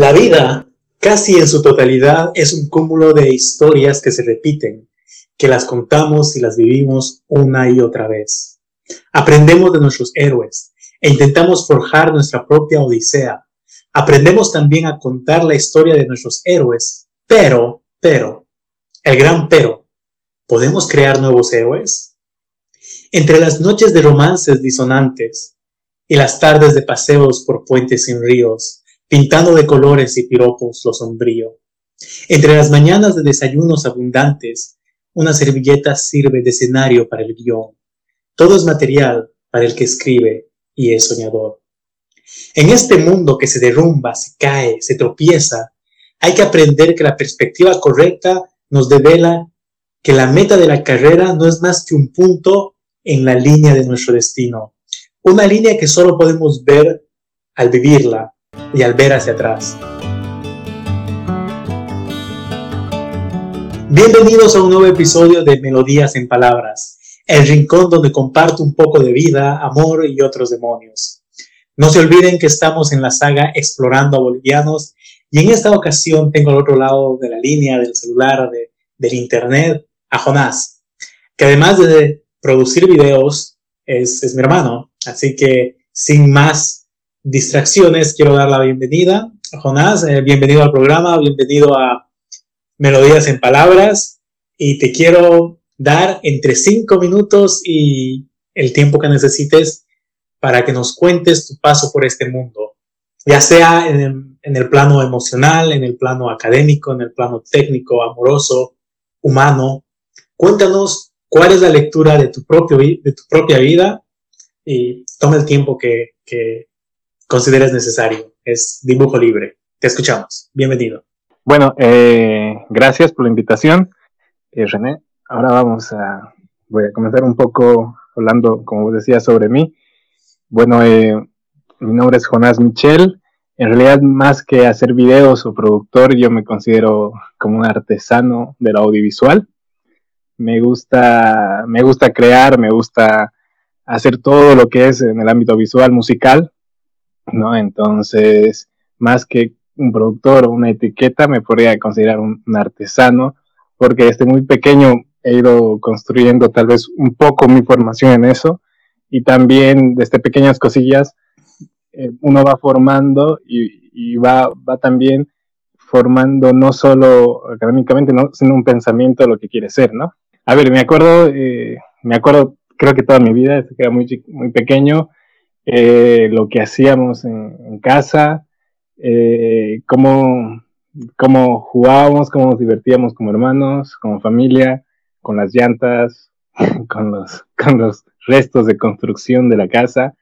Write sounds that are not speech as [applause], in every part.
La vida, casi en su totalidad, es un cúmulo de historias que se repiten, que las contamos y las vivimos una y otra vez. Aprendemos de nuestros héroes e intentamos forjar nuestra propia odisea. Aprendemos también a contar la historia de nuestros héroes, pero, pero, el gran pero, ¿podemos crear nuevos héroes? Entre las noches de romances disonantes y las tardes de paseos por puentes sin ríos, pintando de colores y piropos lo sombrío. Entre las mañanas de desayunos abundantes, una servilleta sirve de escenario para el guion. Todo es material para el que escribe y es soñador. En este mundo que se derrumba, se cae, se tropieza, hay que aprender que la perspectiva correcta nos devela que la meta de la carrera no es más que un punto en la línea de nuestro destino, una línea que solo podemos ver al vivirla, y al ver hacia atrás. Bienvenidos a un nuevo episodio de Melodías en Palabras, el rincón donde comparto un poco de vida, amor y otros demonios. No se olviden que estamos en la saga Explorando a Bolivianos y en esta ocasión tengo al otro lado de la línea del celular, del internet, a Jonás, que además de producir videos es mi hermano. Así que sin más distracciones, quiero dar la bienvenida. Jonás, eh, bienvenido al programa, bienvenido a Melodías en Palabras. Y te quiero dar entre cinco minutos y el tiempo que necesites para que nos cuentes tu paso por este mundo, ya sea en el, plano emocional, en el plano académico, en el plano técnico, amoroso, humano. Cuéntanos cuál es la lectura de tu, propio, de tu propia vida y toma el tiempo que, que, consideres necesario. Es dibujo libre. Te escuchamos. Bienvenido. Bueno, eh, gracias por la invitación, eh, René. Ahora vamos a, voy a comenzar un poco hablando, como vos decías, sobre mí. Bueno, eh, mi nombre es Jonás Michel. En realidad, más que hacer videos o productor, yo me considero como un artesano del audiovisual. Me gusta, me gusta crear, me gusta hacer todo lo que es en el ámbito visual, musical, ¿no? Entonces, más que un productor o una etiqueta, me podría considerar un, artesano, porque desde muy pequeño he ido construyendo tal vez un poco mi formación en eso, y también desde pequeñas cosillas eh, uno va formando y, va, va también formando no solo académicamente, sino un pensamiento de lo que quiere ser, ¿no? A ver, me acuerdo, eh, me acuerdo, creo que toda mi vida, desde que era muy, muy pequeño, eh, lo que hacíamos en, casa, eh, cómo, cómo, jugábamos, cómo nos divertíamos como hermanos, como familia, con las llantas, [laughs] con los, con los restos de construcción de la casa.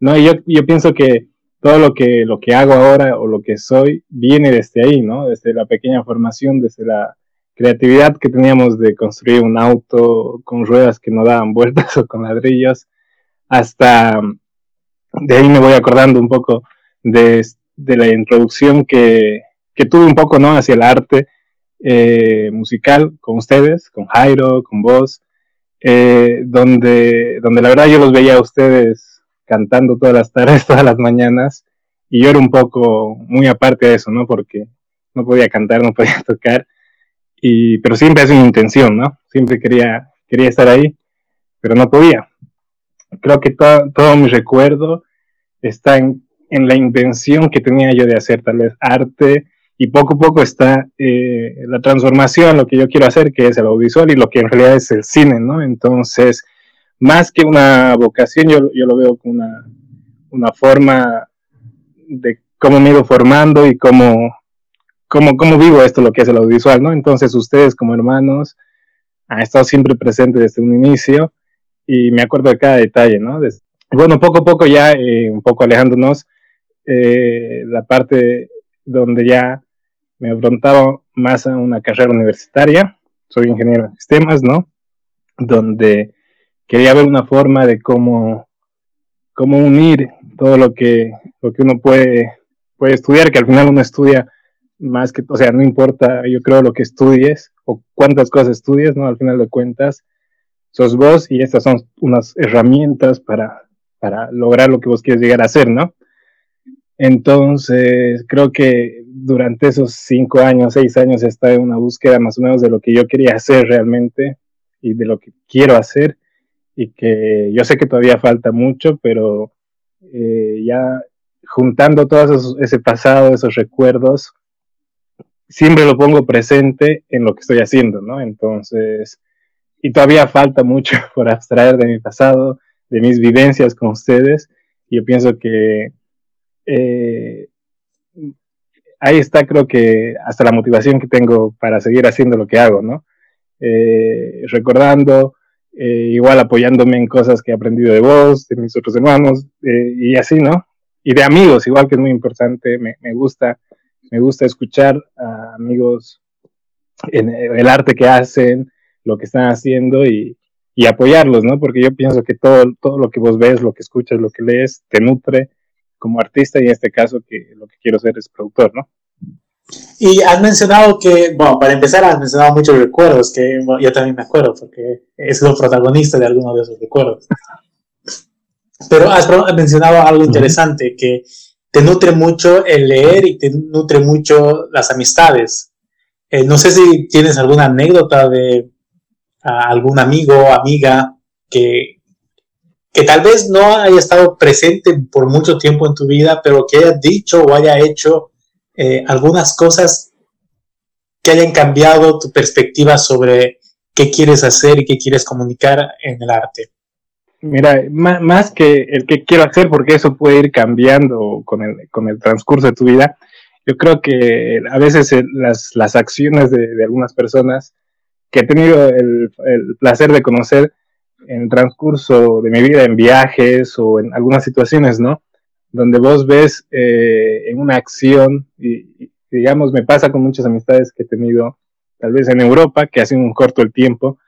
No, yo, yo pienso que todo lo que, lo que hago ahora o lo que soy viene desde ahí, ¿no? Desde la pequeña formación, desde la creatividad que teníamos de construir un auto con ruedas que no daban vueltas [laughs] o con ladrillos, hasta de ahí me voy acordando un poco de, la introducción que, tuve un poco, ¿no? Hacia el arte eh, musical con ustedes, con Jairo, con vos, eh, donde, donde la verdad yo los veía a ustedes cantando todas las tardes, [laughs] todas las mañanas, y yo era un poco muy aparte de eso, ¿no? Porque no podía cantar, no podía [laughs] tocar, y, pero siempre es una intención, ¿no? Siempre quería, quería estar ahí, pero no podía creo que todo mi recuerdo está en, la intención que tenía yo de hacer tal vez arte y poco a poco está eh, la transformación, lo que yo quiero hacer, que es el audiovisual y lo que en realidad es el cine, ¿no? Entonces, más que una vocación, yo, lo veo como una, una forma de cómo me he ido formando y cómo, cómo, cómo vivo esto, lo que es el audiovisual, ¿no? Entonces, ustedes como hermanos han estado siempre presentes desde un inicio y me acuerdo de cada detalle, ¿no? Bueno, poco a poco ya, eh, un poco alejándonos, eh, la parte donde ya me afrontaba más a una carrera universitaria, soy ingeniero de sistemas, ¿no? Donde quería ver una forma de cómo, cómo unir todo lo que, lo que uno puede, puede estudiar, que al final uno estudia más que, o sea, no importa, yo creo, lo que estudies o cuántas cosas estudies, ¿no? Al final de cuentas, sos vos y estas son unas herramientas para, para lograr lo que vos quieres llegar a hacer, ¿no? Entonces, creo que durante esos cinco años, seis años, estaba en una búsqueda más o menos de lo que yo quería hacer realmente y de lo que quiero hacer y que yo sé que todavía falta mucho, pero eh, ya juntando todo ese pasado, esos recuerdos, siempre lo pongo presente en lo que estoy haciendo, ¿no? Entonces, y todavía falta mucho [laughs] por abstraer de mi pasado, de mis vivencias con ustedes. Yo pienso que eh, ahí está, creo que hasta la motivación que tengo para seguir haciendo lo que hago, ¿no? Eh, recordando, eh, igual apoyándome en cosas que he aprendido de vos, de mis otros hermanos, y así, ¿no? Y de amigos, igual que es muy importante, me, me gusta, me gusta escuchar a amigos en el arte que hacen, lo que están haciendo y, y apoyarlos, ¿no? Porque yo pienso que todo, todo lo que vos ves, lo que escuchas, lo que lees, te nutre como artista y en este caso que lo que quiero ser es productor, ¿no? Y has mencionado que, bueno, para empezar has mencionado muchos recuerdos, que yo también me acuerdo, porque he sido protagonista de algunos de esos recuerdos. Pero has mencionado algo interesante, que te nutre mucho el leer y te nutre mucho las amistades. Eh, no sé si tienes alguna anécdota de a algún amigo o amiga que, que tal vez no haya estado presente por mucho tiempo en tu vida, pero que haya dicho o haya hecho eh, algunas cosas que hayan cambiado tu perspectiva sobre qué quieres hacer y qué quieres comunicar en el arte. Mira, más, que el que quiero hacer, porque eso puede ir cambiando con el, con el transcurso de tu vida, yo creo que a veces las, las acciones de algunas personas que he tenido el, placer de conocer en el transcurso de mi vida en viajes o en algunas situaciones, ¿no? Donde vos ves eh, en una acción, y, digamos, me pasa con muchas amistades que he tenido, tal vez en Europa, que hacen un corto el tiempo,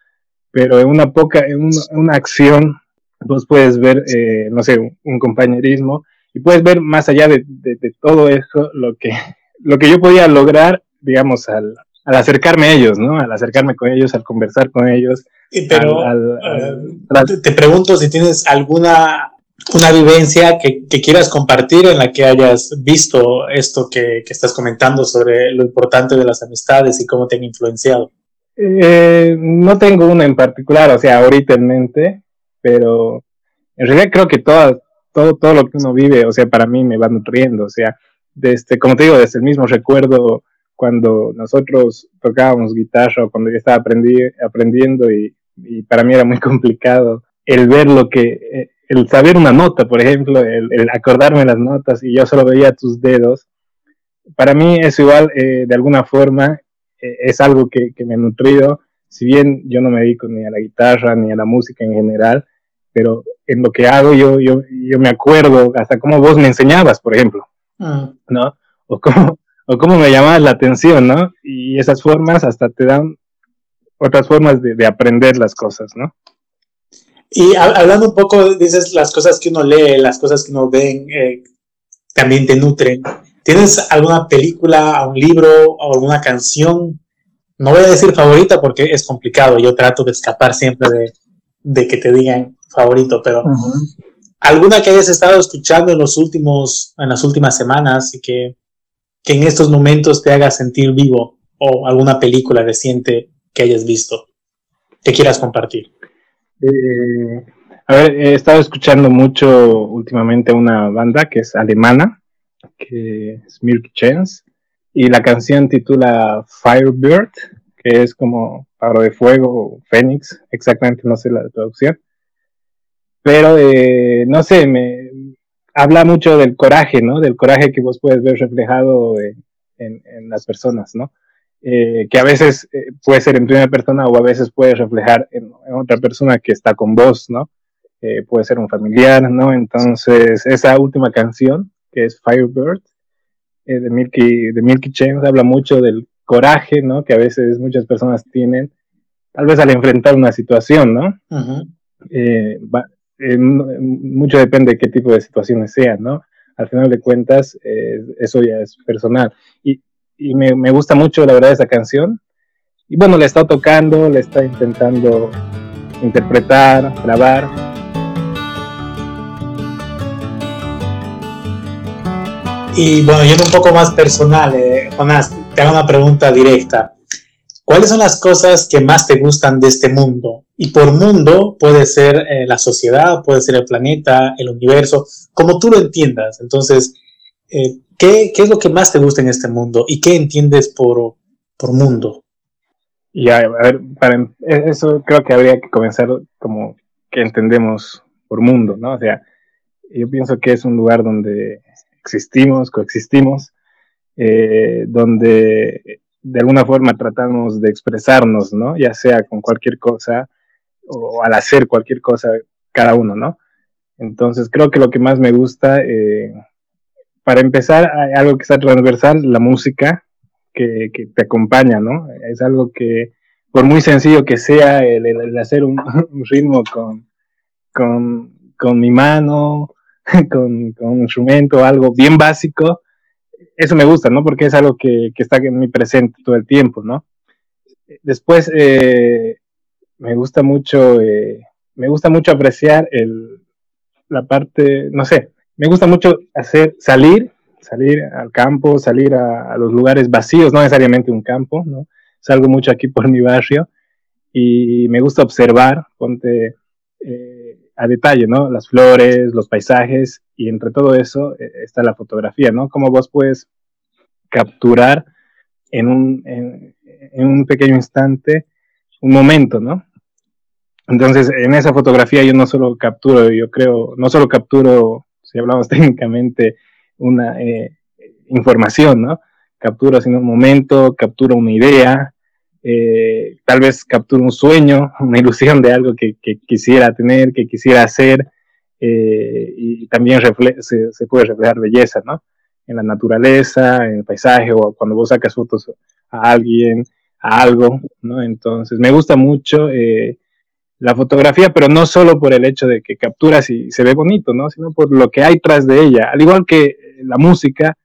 pero en una poca, en, una acción, vos puedes ver, eh, no sé, un, compañerismo, y puedes ver más allá de, de, todo eso lo que, [laughs] lo que yo podía lograr, digamos, al, al acercarme a ellos, ¿no? Al acercarme con ellos, al conversar con ellos. pero eh, te pregunto si tienes alguna una vivencia que, quieras compartir en la que hayas visto esto que, estás comentando sobre lo importante de las amistades y cómo te han influenciado. Eh, no tengo una en particular, o sea, ahorita en mente, pero en realidad creo que todo, todo, todo lo que uno vive, o sea, para mí me va nutriendo, o sea, desde, como te digo, desde el mismo recuerdo cuando nosotros tocábamos guitarra o cuando yo estaba aprendiendo y, para mí era muy [laughs] complicado el ver lo que, eh, el saber una nota, por ejemplo, el, acordarme las notas y yo solo veía tus dedos, para mí es igual, eh, de alguna forma, eh, es algo que, me ha nutrido, si bien yo no me dedico ni a la guitarra ni a la música en general, pero en lo que hago yo, yo, yo me acuerdo hasta cómo vos me enseñabas, por ejemplo, mm. ¿no? O cómo, o cómo me llamaba la atención, ¿no? Y esas formas hasta te dan otras formas de, aprender las cosas, ¿no? Y hablando un poco, dices, las cosas que uno lee, las cosas que uno ve, eh, también te nutren. ¿Tienes alguna película, un libro o alguna canción? No voy a decir favorita porque es complicado. Yo trato de escapar siempre de, que te digan favorito, pero alguna que hayas estado escuchando en los últimos, en las últimas semanas y que que en estos momentos te haga sentir vivo o alguna película reciente que hayas visto que quieras compartir. Eh, a ver, he estado escuchando mucho últimamente una banda que es alemana, que es Milky Chance, y la canción titula Firebird, que es como pájaro de fuego, Fénix, exactamente no sé la traducción. Pero eh, no sé, me, habla mucho del coraje, ¿no? Del coraje que vos puedes ver reflejado en, las personas, ¿no? Eh, que a veces eh, puede ser en primera persona o a veces puede reflejar en, otra persona que está con vos, ¿no? Eh, puede ser un familiar, ¿no? Entonces, esa última canción, que es Firebird, de, Milky, de Milky Chains, habla mucho del coraje, ¿no? Que a veces muchas personas tienen, tal vez al enfrentar una situación, ¿no? Eh, mucho depende de qué tipo de situaciones sean, ¿no? Al final de cuentas, eh, eso ya es personal. Y, me, gusta mucho, la verdad, esa canción. Y bueno, la está tocando, le está intentando interpretar, grabar. Y bueno, yendo un poco más personal, eh, Jonás, te hago una pregunta directa. ¿Cuáles son las cosas que más te gustan de este mundo? Y por mundo puede ser eh, la sociedad, puede ser el planeta, el universo, como tú lo entiendas. Entonces, eh, ¿qué, ¿qué, es lo que más te gusta en este mundo? ¿Y qué entiendes por, por mundo? Y a, ver, para e, eso creo que habría que comenzar como que entendemos por mundo, ¿no? O sea, yo pienso que es un lugar donde existimos, coexistimos, eh, donde de alguna forma tratamos de expresarnos, ¿no? Ya sea con cualquier cosa o al hacer cualquier cosa cada uno, ¿no? Entonces creo que lo que más me gusta, eh, para empezar, hay algo que está transversal, la música que, te acompaña, ¿no? Es algo que, por muy sencillo que sea el, hacer [laughs] un, ritmo con, con, con mi mano, [laughs] con, un instrumento, algo bien básico, eso me gusta, ¿no? Porque es algo que, está en mi presente todo el tiempo, ¿no? Después, eh, me gusta mucho, eh, me gusta mucho apreciar el, la parte, no sé, me gusta mucho hacer, salir, salir al campo, salir a, los lugares vacíos, no necesariamente un campo, ¿no? Salgo mucho aquí por mi barrio y me gusta observar, ponte, eh, a detalle, ¿no? Las flores, los paisajes y entre todo eso eh, está la fotografía, ¿no? Cómo vos puedes capturar en un, en, un pequeño instante un momento, ¿no? Entonces, en esa fotografía yo no solo capturo, yo creo, no solo capturo, si hablamos [laughs] técnicamente, una eh, información, ¿no? Capturo sino un momento, capturo una idea, eh, tal vez capture un sueño, una ilusión de algo que, quisiera tener, que quisiera hacer, eh, y también se, puede reflejar belleza, ¿no? En la naturaleza, en el paisaje, o cuando vos sacas fotos a alguien, a algo, ¿no? Entonces, me gusta mucho eh, la fotografía, pero no solo por el hecho de que capturas y se ve bonito, ¿no? Sino por lo que hay tras de ella. Al igual que la música,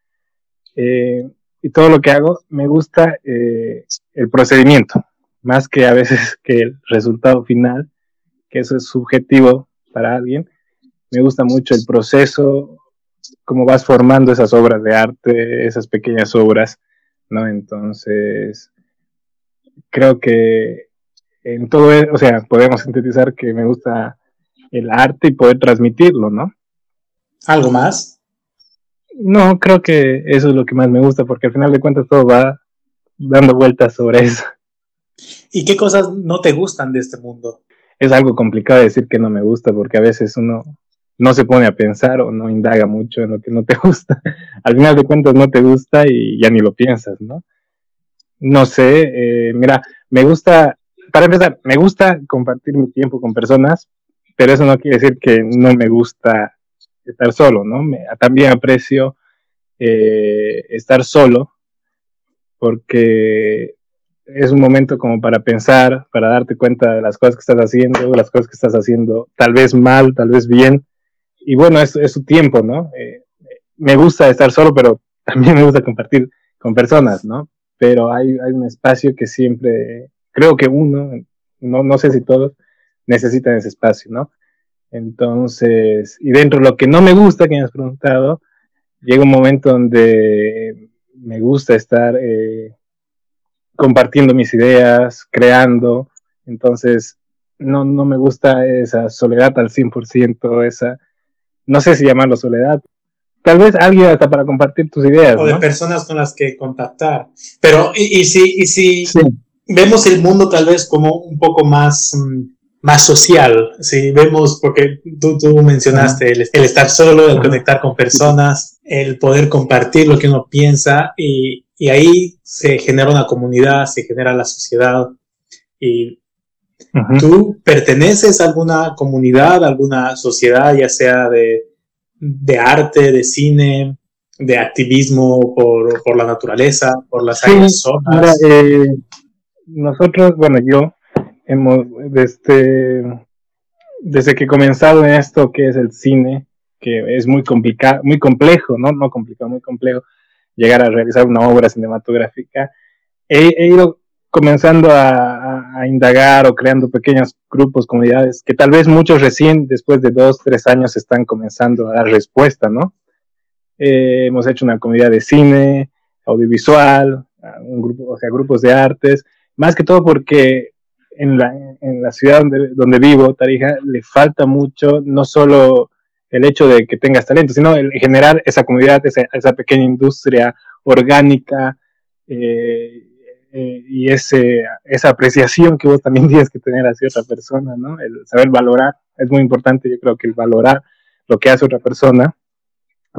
y todo lo que hago, me gusta eh, el procedimiento, más que a veces [laughs] que el resultado final, que eso es subjetivo para alguien. Me gusta mucho el proceso, cómo vas formando esas obras de arte, esas pequeñas obras, ¿no? Entonces, creo que en todo, e, o sea, podemos sintetizar que me gusta el arte y poder transmitirlo, ¿no? ¿Algo más? No, creo que eso es lo que más me gusta, porque al final de cuentas todo va dando vueltas sobre eso. ¿Y qué cosas no te gustan de este mundo? Es algo complicado decir que no me gusta, porque a veces uno no se pone a pensar o no indaga mucho en lo que no te [laughs] gusta. al final de cuentas no te gusta y ya ni lo piensas, ¿no? No sé, eh, mira, me gusta, para empezar, me gusta compartir mi tiempo con personas, pero eso no quiere decir que no me gusta estar solo, ¿no? también aprecio eh, estar solo porque es un momento como para pensar, para darte cuenta de las cosas que estás haciendo, las cosas que estás haciendo tal vez mal, tal vez bien. Y bueno, es, es su tiempo, ¿no? Eh, me gusta estar solo, pero [laughs] también me gusta compartir con personas, ¿no? Pero hay, hay un espacio que siempre, creo que uno, no, no sé si todos, necesitan ese espacio, ¿no? Entonces, y dentro de lo que no me gusta, que me has preguntado, llega un momento donde me gusta estar eh, compartiendo mis ideas, creando. Entonces, no, no me gusta esa soledad al 100%, esa, no sé si llamarlo soledad. Tal vez alguien hasta para compartir tus ideas. O de personas con las que contactar. Pero, y, si, y si vemos el mundo tal vez como un poco más... Mm, más social, si vemos, porque tú, tú mencionaste el, estar solo, el conectar con personas, el poder compartir lo que uno piensa y, y ahí se genera una comunidad, se genera la sociedad y tú perteneces a alguna comunidad, alguna sociedad, ya sea de, de arte, de cine, de activismo por, por la naturaleza, por las áreas eh, nosotros, bueno, yo hemos, desde, desde que he comenzado en esto que es el cine, que es muy complicado, muy complejo, ¿no? No complicado, muy complejo, llegar a realizar una obra cinematográfica, he, ido comenzando a, a, indagar o creando pequeños grupos, comunidades, que tal vez muchos recién, después de dos, tres años, están comenzando a dar respuesta, ¿no? eh, hemos hecho una comunidad de cine, audiovisual, un grupo, o sea, grupos de artes, más que todo porque en la, en la ciudad donde, donde, vivo, Tarija, le falta mucho, no solo el hecho de que tengas talento, sino el generar esa comunidad, esa, esa pequeña industria orgánica eh, eh, y ese, esa apreciación que vos también [laughs] tienes que tener hacia otra persona, ¿no? El saber valorar, es muy importante, yo creo que el valorar lo que hace otra persona,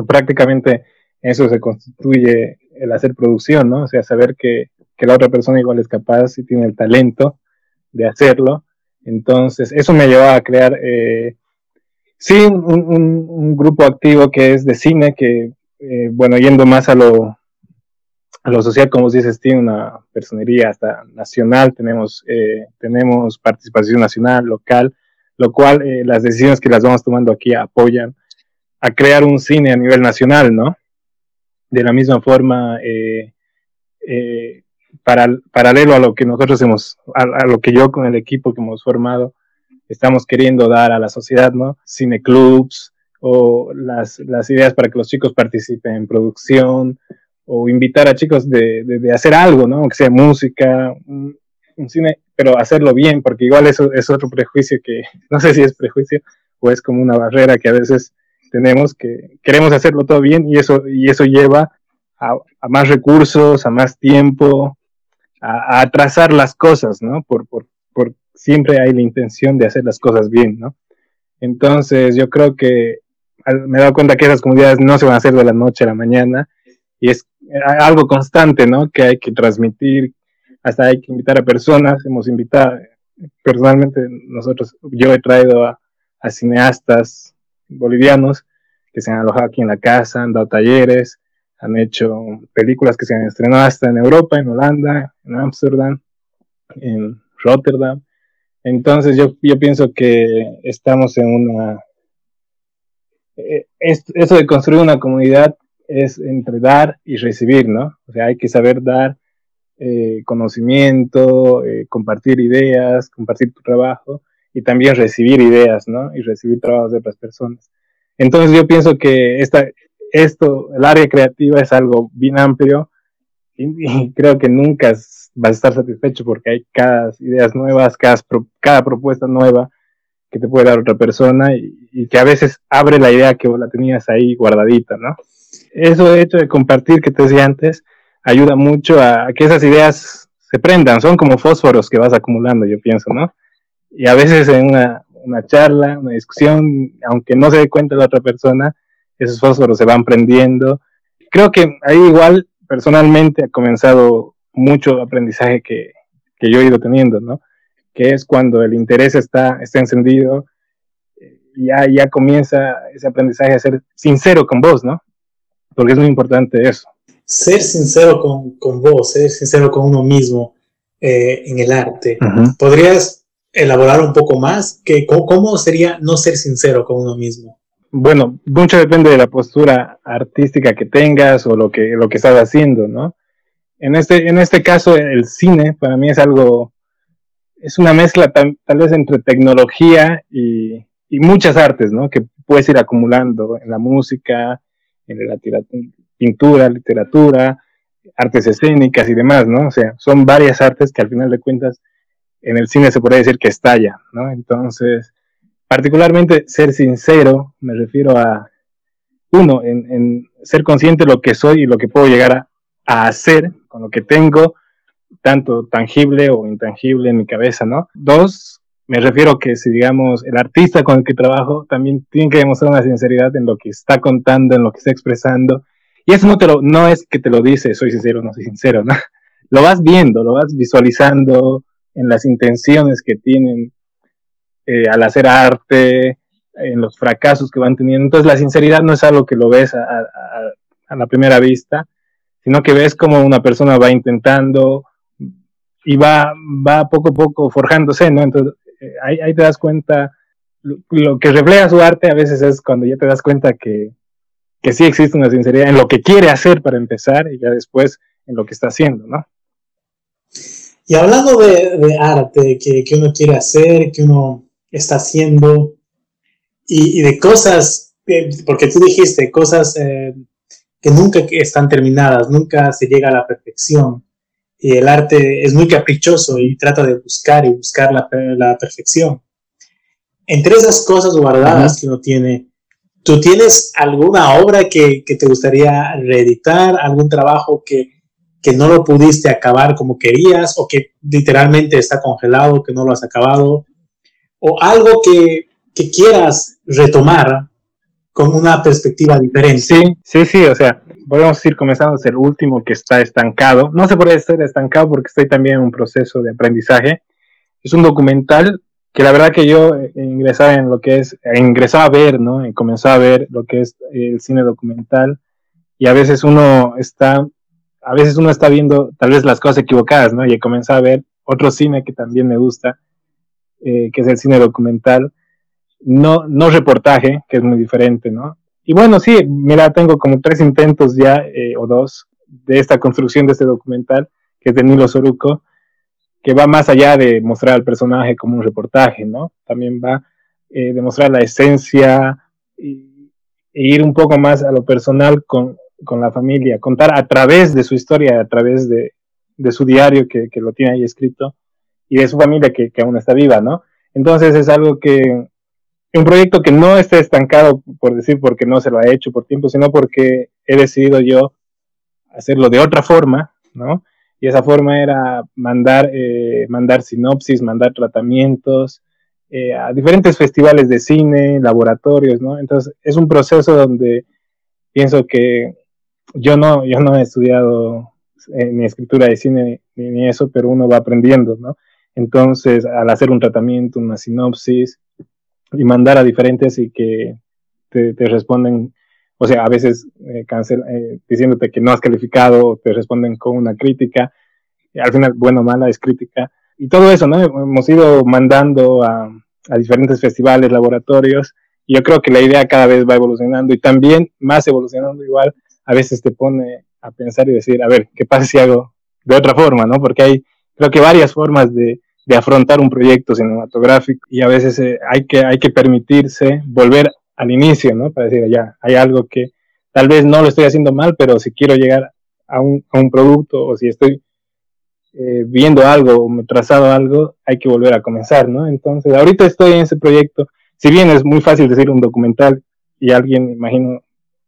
prácticamente eso se constituye el hacer producción, ¿no? O sea, saber que, que la otra persona igual es capaz y tiene el talento de hacerlo. Entonces, eso me llevó a crear, eh, sí, un, un, grupo activo que es de cine, que, eh, bueno, yendo más a lo, a lo social, como dices, tiene una personería hasta nacional, tenemos, eh, tenemos participación nacional, local, lo cual las decisiones que las vamos tomando aquí apoyan a crear un cine a nivel nacional, ¿no? De la misma forma, eh, eh, para, paralelo a lo que nosotros hemos, a, lo que yo con el equipo que hemos formado, estamos queriendo dar a la sociedad, ¿no? Cineclubs o las, las ideas para que los chicos participen en producción o invitar a chicos de, de, hacer algo, ¿no? Que sea música, un, cine, pero hacerlo bien, porque igual eso es otro prejuicio que, [laughs] no sé si es prejuicio o es como una barrera que a veces tenemos que queremos hacerlo todo bien y eso, y eso lleva a, más recursos, a más tiempo, a, atrasar las cosas, ¿no? Por, por, por, siempre hay la intención de hacer las cosas bien, ¿no? Entonces yo creo que me he dado cuenta que esas comunidades no se van a hacer de la noche a la mañana y es algo constante, ¿no? Que hay que transmitir, hasta hay que invitar a personas, hemos invitado, personalmente nosotros, yo he traído a, a cineastas bolivianos que se han alojado aquí en la casa, han dado talleres, han hecho películas que se han estrenado hasta en Europa, en Holanda, en Ámsterdam, en Rotterdam. Entonces yo, yo pienso que estamos en una... Eh, eso de construir una comunidad es entre dar y recibir, ¿no? O sea, hay que saber dar eh, conocimiento, eh, compartir ideas, compartir tu trabajo y también recibir ideas, ¿no? Y recibir trabajos de otras personas. Entonces yo pienso que esta, esto, el área creativa es algo bien amplio y, creo que nunca vas a estar satisfecho porque hay cada ideas nuevas, cada, cada propuesta nueva que te puede dar otra persona y, que a veces abre la idea que vos la tenías ahí guardadita, ¿no? Eso de hecho de compartir que te decía antes ayuda mucho a, a que esas ideas se prendan, son como fósforos que vas acumulando, yo pienso, ¿no? y a veces en una, una charla, una discusión, aunque no se dé cuenta la otra persona, esos fósforos se van prendiendo. Creo que ahí igual personalmente ha comenzado mucho aprendizaje que, que yo he ido teniendo, ¿no? Que es cuando el interés está, está encendido, ya, ya comienza ese aprendizaje a ser sincero con vos, ¿no? Porque es muy importante eso. Ser sincero con, con vos, ser sincero con uno mismo eh, en el arte. ¿Podrías elaborar un poco más? Que, ¿Cómo sería no ser sincero con uno mismo? Bueno, mucho depende de la postura artística que tengas o lo que, lo que estás haciendo, ¿no? En este, en este caso, el cine para mí es algo, es una mezcla tal, vez entre tecnología y, muchas artes, ¿no? Que puedes ir acumulando en la música, en la pintura, literatura, artes escénicas y demás, ¿no? O sea, son varias artes que al final de cuentas en el cine se podría decir que estalla, ¿no? Entonces, particularmente ser sincero, me refiero a, uno, en, ser consciente de lo que soy y lo que puedo llegar a, hacer con lo que tengo, tanto tangible o intangible en mi cabeza, ¿no? Dos, me refiero que si digamos el artista con el que trabajo también tiene que demostrar una sinceridad en lo que está contando, en lo que está expresando. Y eso no, te lo, no es que te lo dice, soy sincero no soy sincero, ¿no? [laughs] Lo vas viendo, lo vas visualizando, en las intenciones que tienen eh, al hacer arte, en los fracasos que van teniendo. Entonces la sinceridad no es algo que lo ves a, la primera vista, sino que ves como una persona va intentando y va, va poco a poco forjándose, ¿no? Entonces eh, ahí, ahí, te das cuenta, lo, que refleja su arte a veces es cuando ya te das cuenta que, que sí existe una sinceridad en lo que quiere hacer para empezar y ya después en lo que está haciendo, ¿no? Y hablando de, arte, que, uno quiere hacer, que uno está haciendo, y, de cosas, porque tú dijiste, cosas eh, que nunca están terminadas, nunca se llega a la perfección. Y el arte es muy caprichoso y trata de buscar y buscar la, la perfección. Entre esas cosas guardadas que uno tiene, ¿tú tienes alguna obra que, que te gustaría reeditar, algún trabajo que, que no lo pudiste acabar como querías o que literalmente está congelado, que no lo has acabado? ¿O algo que, que quieras retomar con una perspectiva diferente? Sí, sí, sí, o sea, podemos ir comenzando a ser el último que está estancado. No se puede estar estancado porque estoy también en un proceso de aprendizaje. Es un documental que la verdad que yo eh, ingresaba en lo que es, eh, ingresaba a ver, ¿no? Y comenzaba a ver lo que es el cine documental y a veces uno está, a veces uno está viendo tal vez las cosas equivocadas, ¿no? Y comenzado a ver otro cine que también me gusta, eh, que es el cine documental, no, no reportaje, que es muy diferente, ¿no? Y bueno, sí, mira, tengo como tres intentos ya, o dos, de esta construcción de este documental, que es de Nilo Soruco, que va más allá de mostrar al personaje como un reportaje, ¿no? También va eh, demostrar la esencia e ir un poco más a lo personal con, con, la familia, contar a través de su historia, a través de, de su diario que, que, lo tiene ahí escrito y de su familia que, que, aún está viva, ¿no? Entonces es algo que, un proyecto que no está estancado, por decir, porque no se lo ha hecho por tiempo, sino porque he decidido yo hacerlo de otra forma, ¿no? y esa forma era mandar, eh, mandar sinopsis, mandar tratamientos eh, a diferentes festivales de cine, laboratorios, ¿no? Entonces es un proceso donde pienso que yo no, yo no he estudiado eh, ni escritura de cine ni, eso, pero uno va aprendiendo, ¿no? Entonces, al hacer un tratamiento, una sinopsis y mandar a diferentes y que te, responden o sea, a veces eh, cancel, eh, diciéndote que no has calificado, te responden con una crítica, y al final, bueno o mala, es crítica. Y todo eso, ¿no? Hemos ido mandando a, a diferentes festivales, laboratorios, y yo creo que la idea cada vez va evolucionando y también más evolucionando igual, a veces te pone a pensar y decir, a ver, ¿qué pasa si hago de otra forma, ¿no? Porque hay, creo que varias formas de, afrontar un proyecto cinematográfico y a veces eh, hay, que, hay que permitirse volver al inicio, ¿no? Para decir, ya, hay algo que tal vez no lo estoy haciendo mal, pero si quiero llegar a un, a un producto o si estoy eh, viendo algo o me trazado algo, hay que volver a comenzar, ¿no? Entonces, ahorita estoy en ese proyecto. Si bien es muy fácil decir un documental y alguien, imagino,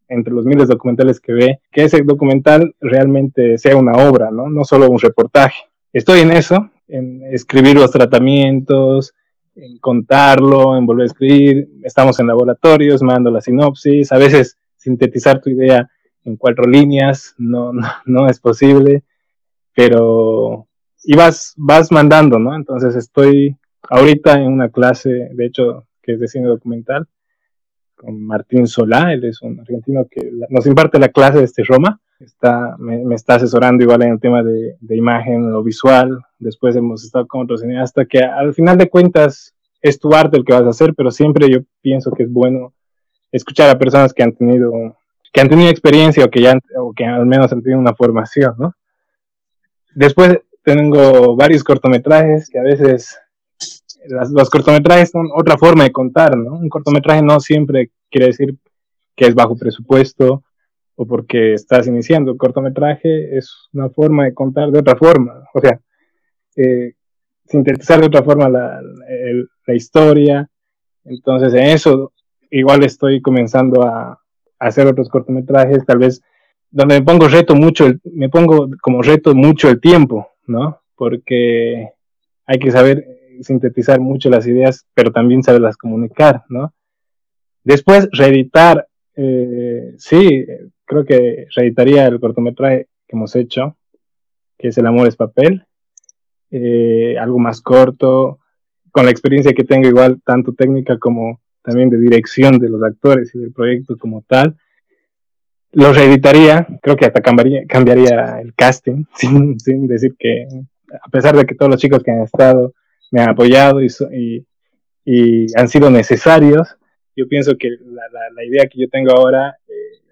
entre los miles de documentales que ve, que ese documental realmente sea una obra, ¿no? No solo un reportaje. Estoy en eso, en escribir los tratamientos, en contarlo, en volver a escribir. Estamos en laboratorios, mando la sinopsis. A veces sintetizar tu idea en cuatro líneas no, no, es posible, pero y vas, vas mandando, ¿no? Entonces estoy ahorita en una clase, de hecho, que es de cine documental, con Martín Solá, él es un argentino que nos imparte la clase de este Roma, está, me, está asesorando igual en el tema de, imagen, lo visual, después hemos estado con otros cineastas que al final de cuentas es tu arte el que vas a hacer, pero siempre yo pienso que es bueno escuchar a personas que han tenido, que han tenido experiencia o que ya, o que al menos han tenido una formación, ¿no? Después tengo varios cortometrajes que a veces los cortometrajes son otra forma de contar, ¿no? Un cortometraje no siempre quiere decir que es bajo presupuesto o porque estás iniciando. Un cortometraje es una forma de contar de otra forma, o sea, eh, sintetizar de otra forma la, la, historia. Entonces, en eso igual estoy comenzando a, hacer otros cortometrajes, tal vez donde me pongo reto mucho, el, me pongo como reto mucho el tiempo, ¿no? Porque hay que saber sintetizar mucho las ideas, pero también saberlas comunicar, ¿no? Después, reeditar, eh, sí, creo que reeditaría el cortometraje que hemos hecho, que es El amor es papel, eh, algo más corto, con la experiencia que tengo igual, tanto técnica como también de dirección de los actores y del proyecto como tal. Lo reeditaría, creo que hasta cambiaría, cambiaría el casting, [laughs] sin, sin decir que, a pesar de que todos los chicos que han estado me han apoyado y, y, y han sido necesarios, yo pienso que la, la, la idea que yo tengo ahora,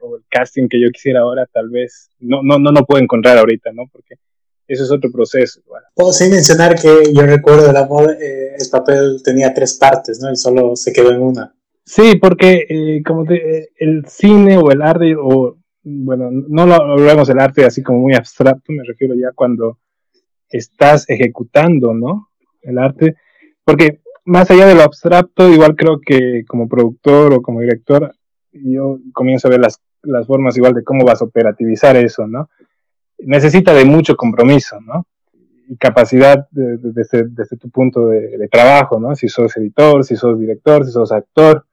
o el casting que yo quisiera ahora, tal vez no, no, no, no puedo encontrar ahorita, ¿no? Porque eso es otro proceso. Puedo sí mencionar que yo recuerdo el amor, eh, el papel tenía tres partes, ¿no? Y solo se quedó en una. Sí, porque eh, como te, el cine o el arte, o bueno, no lo hablamos del arte así como muy abstracto, me refiero ya cuando estás ejecutando, ¿no? El arte, porque más allá de lo abstracto, igual creo que como productor o como director, yo comienzo a ver las, las formas igual de cómo vas a operativizar eso, ¿no? Necesita de mucho compromiso, ¿no? Y capacidad desde, desde tu punto de, de, trabajo, ¿no? Si sos editor, si sos director, si sos actor.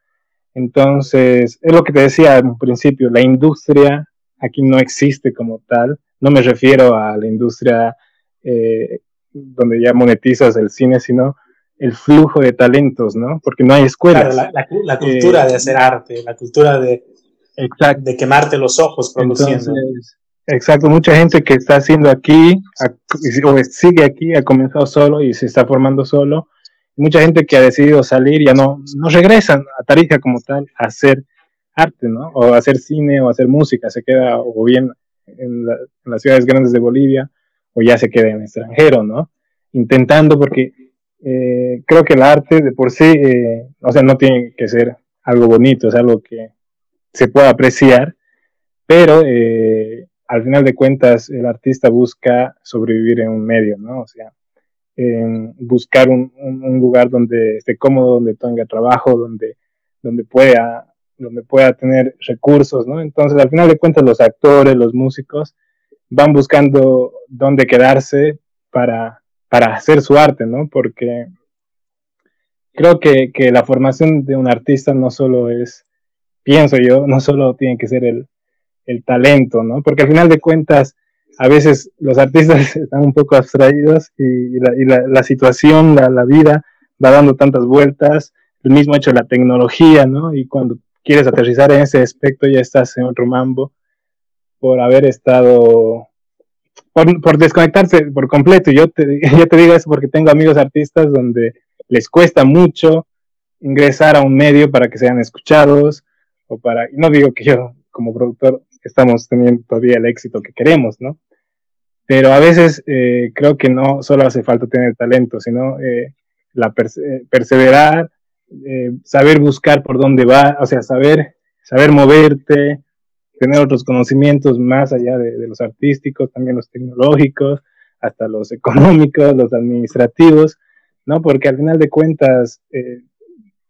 Entonces, es lo que te decía en principio, la industria aquí no existe como tal. No me refiero a la industria eh, donde ya monetizas el cine, sino el flujo de talentos, ¿no? Porque no hay escuelas. Claro, la, cultura de eh, hacer arte, la cultura de, de quemarte los ojos produciendo. exacto, mucha gente que está haciendo aquí, o sigue aquí, ha comenzado solo y se está formando solo. Mucha gente que ha decidido salir ya no, no regresan a Tarija como tal a hacer arte, ¿no? O a hacer cine o a hacer música, se queda o bien en, en las ciudades grandes de Bolivia o ya se queda en extranjero, ¿no? Intentando porque eh, creo que el arte de por sí, eh, o sea, no tiene que ser algo bonito, es algo que se pueda apreciar, pero eh, al final de cuentas el artista busca sobrevivir en un medio, ¿no? O sea, buscar un, lugar donde esté cómodo, donde tenga trabajo, donde, donde, pueda, donde pueda tener recursos, ¿no? Entonces, al final de cuentas, los actores, los músicos, van buscando dónde quedarse para para hacer su arte, ¿no? Porque creo que, la formación de un artista no solo es, pienso yo, no solo tiene que ser el, talento, ¿no? Porque al final de cuentas, a veces los artistas [laughs] están un poco abstraídos y, la, situación, la, vida va dando tantas vueltas, el mismo hecho de la tecnología, ¿no? Y cuando quieres aterrizar en ese aspecto ya estás en otro mambo por haber estado por, desconectarse por completo. Yo te, [laughs] yo te digo eso porque tengo amigos artistas donde les cuesta mucho ingresar a un medio para que sean escuchados o para, no digo que yo como productor estamos teniendo todavía el éxito que queremos, ¿no? Pero a veces eh, creo que no solo hace falta tener talento, sino eh, la eh, perseverar, saber buscar por dónde va, o sea, saber, saber moverte, tener otros conocimientos más allá de, los artísticos, también los tecnológicos, hasta los económicos, los administrativos, ¿no? Porque al final de cuentas, eh,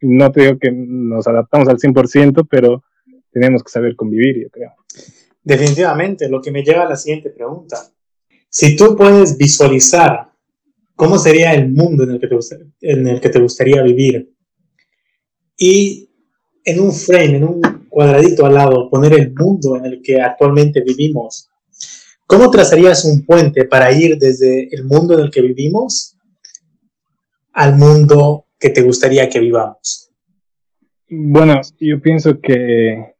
no te digo que nos adaptamos al 100%, pero tenemos que saber convivir, yo creo. Definitivamente, lo que me lleva a la siguiente pregunta. Si tú puedes visualizar cómo sería el mundo en el que te, en el que te gustaría vivir y en un frame, en un cuadradito al lado, poner el mundo en el que actualmente vivimos, ¿cómo trazarías un puente para ir desde el mundo en el que vivimos al mundo que te gustaría que vivamos? Bueno, yo pienso que eh,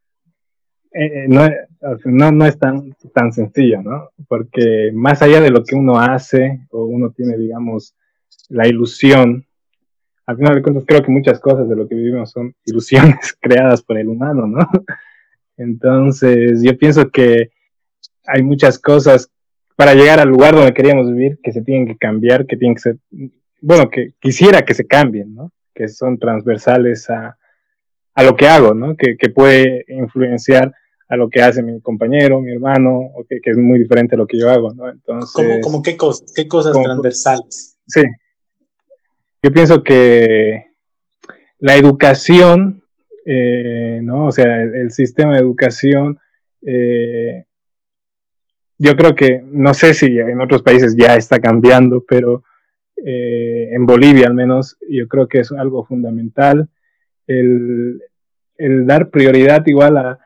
eh, no, no, es tan, tan sencillo, ¿no? Porque más allá de lo que uno hace o uno tiene, digamos, la ilusión al final de cuentas creo que muchas cosas de lo que vivimos son [laughs] ilusiones creadas por el humano, ¿no? Entonces yo pienso que hay muchas cosas para llegar al lugar donde queríamos vivir que se tienen que cambiar, que tienen que ser, bueno, que quisiera que se cambien, ¿no? Que son transversales a, a lo que hago, ¿no? Que, que, puede influenciar a lo que hace mi compañero, mi hermano, o que, que es muy diferente a lo que yo hago, ¿no? Entonces... ¿Cómo, qué, cosas, qué cosas transversales? Sí, yo pienso que la educación, eh, ¿no? O sea, el, sistema de educación, eh, yo creo que, no sé si en otros países ya está cambiando, pero eh, en Bolivia al menos, yo creo que es algo fundamental el, dar prioridad igual a,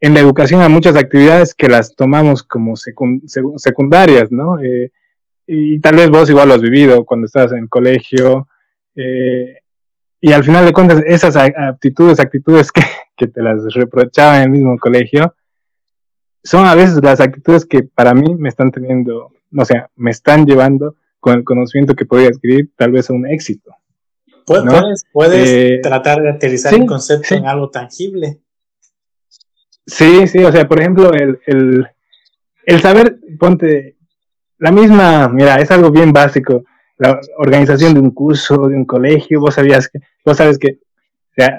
en la educación a muchas actividades que las tomamos como secundarias, ¿no? y tal vez vos igual lo has vivido cuando estás en colegio, eh, y al final de cuentas, esas aptitudes, actitudes que, que te las reprochaba en el mismo colegio, son a veces las actitudes que para mí me están teniendo, o sea, me están llevando con el conocimiento que podría adquirir tal vez a un éxito. Puedes, puedes eh, tratar de aterrizar el concepto en algo tangible. Sí, sí, o sea, por ejemplo, el, el, el saber, ponte, la misma, mira, es algo bien básico la organización de un curso, de un colegio, vos sabías que, vos sabes que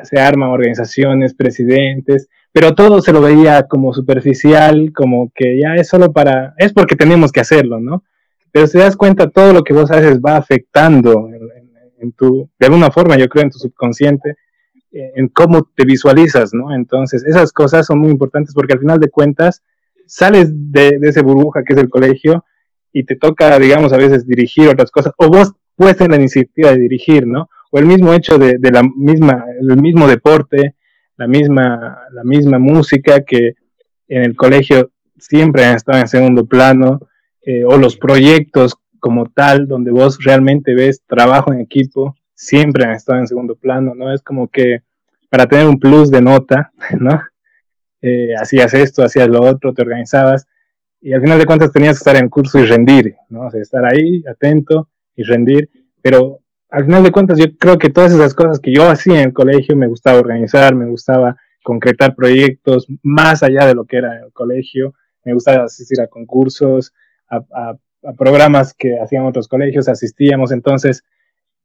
se, arman organizaciones, presidentes, pero todo se lo veía como superficial, como que ya es solo para, es porque tenemos que hacerlo, ¿no? Pero si te das cuenta, todo lo que vos haces va afectando en, tu, de alguna forma, yo creo, en tu subconsciente, eh, en cómo te visualizas, ¿no? Entonces, esas cosas son muy importantes porque al final de cuentas, sales de, de ese burbuja que es el colegio y te toca, digamos, a veces dirigir otras cosas, o vos puedes tener la iniciativa de dirigir, ¿no? O el mismo hecho de, de la misma, el mismo deporte, la misma, la misma música que en el colegio siempre han estado en segundo plano, eh, o los proyectos como tal, donde vos realmente ves trabajo en equipo, siempre han estado en segundo plano, ¿no? Es como que para tener un plus de nota, [laughs] ¿no? Eh, hacías esto, hacías lo otro, te organizabas, y al final de cuentas tenías que estar en curso y rendir, ¿no? O sea, estar ahí, atento y rendir, pero al final de cuentas yo creo que todas esas cosas que yo hacía en el colegio me gustaba organizar, me gustaba concretar proyectos más allá de lo que era el colegio, me gustaba asistir a concursos, a, programas que hacían otros colegios, asistíamos, entonces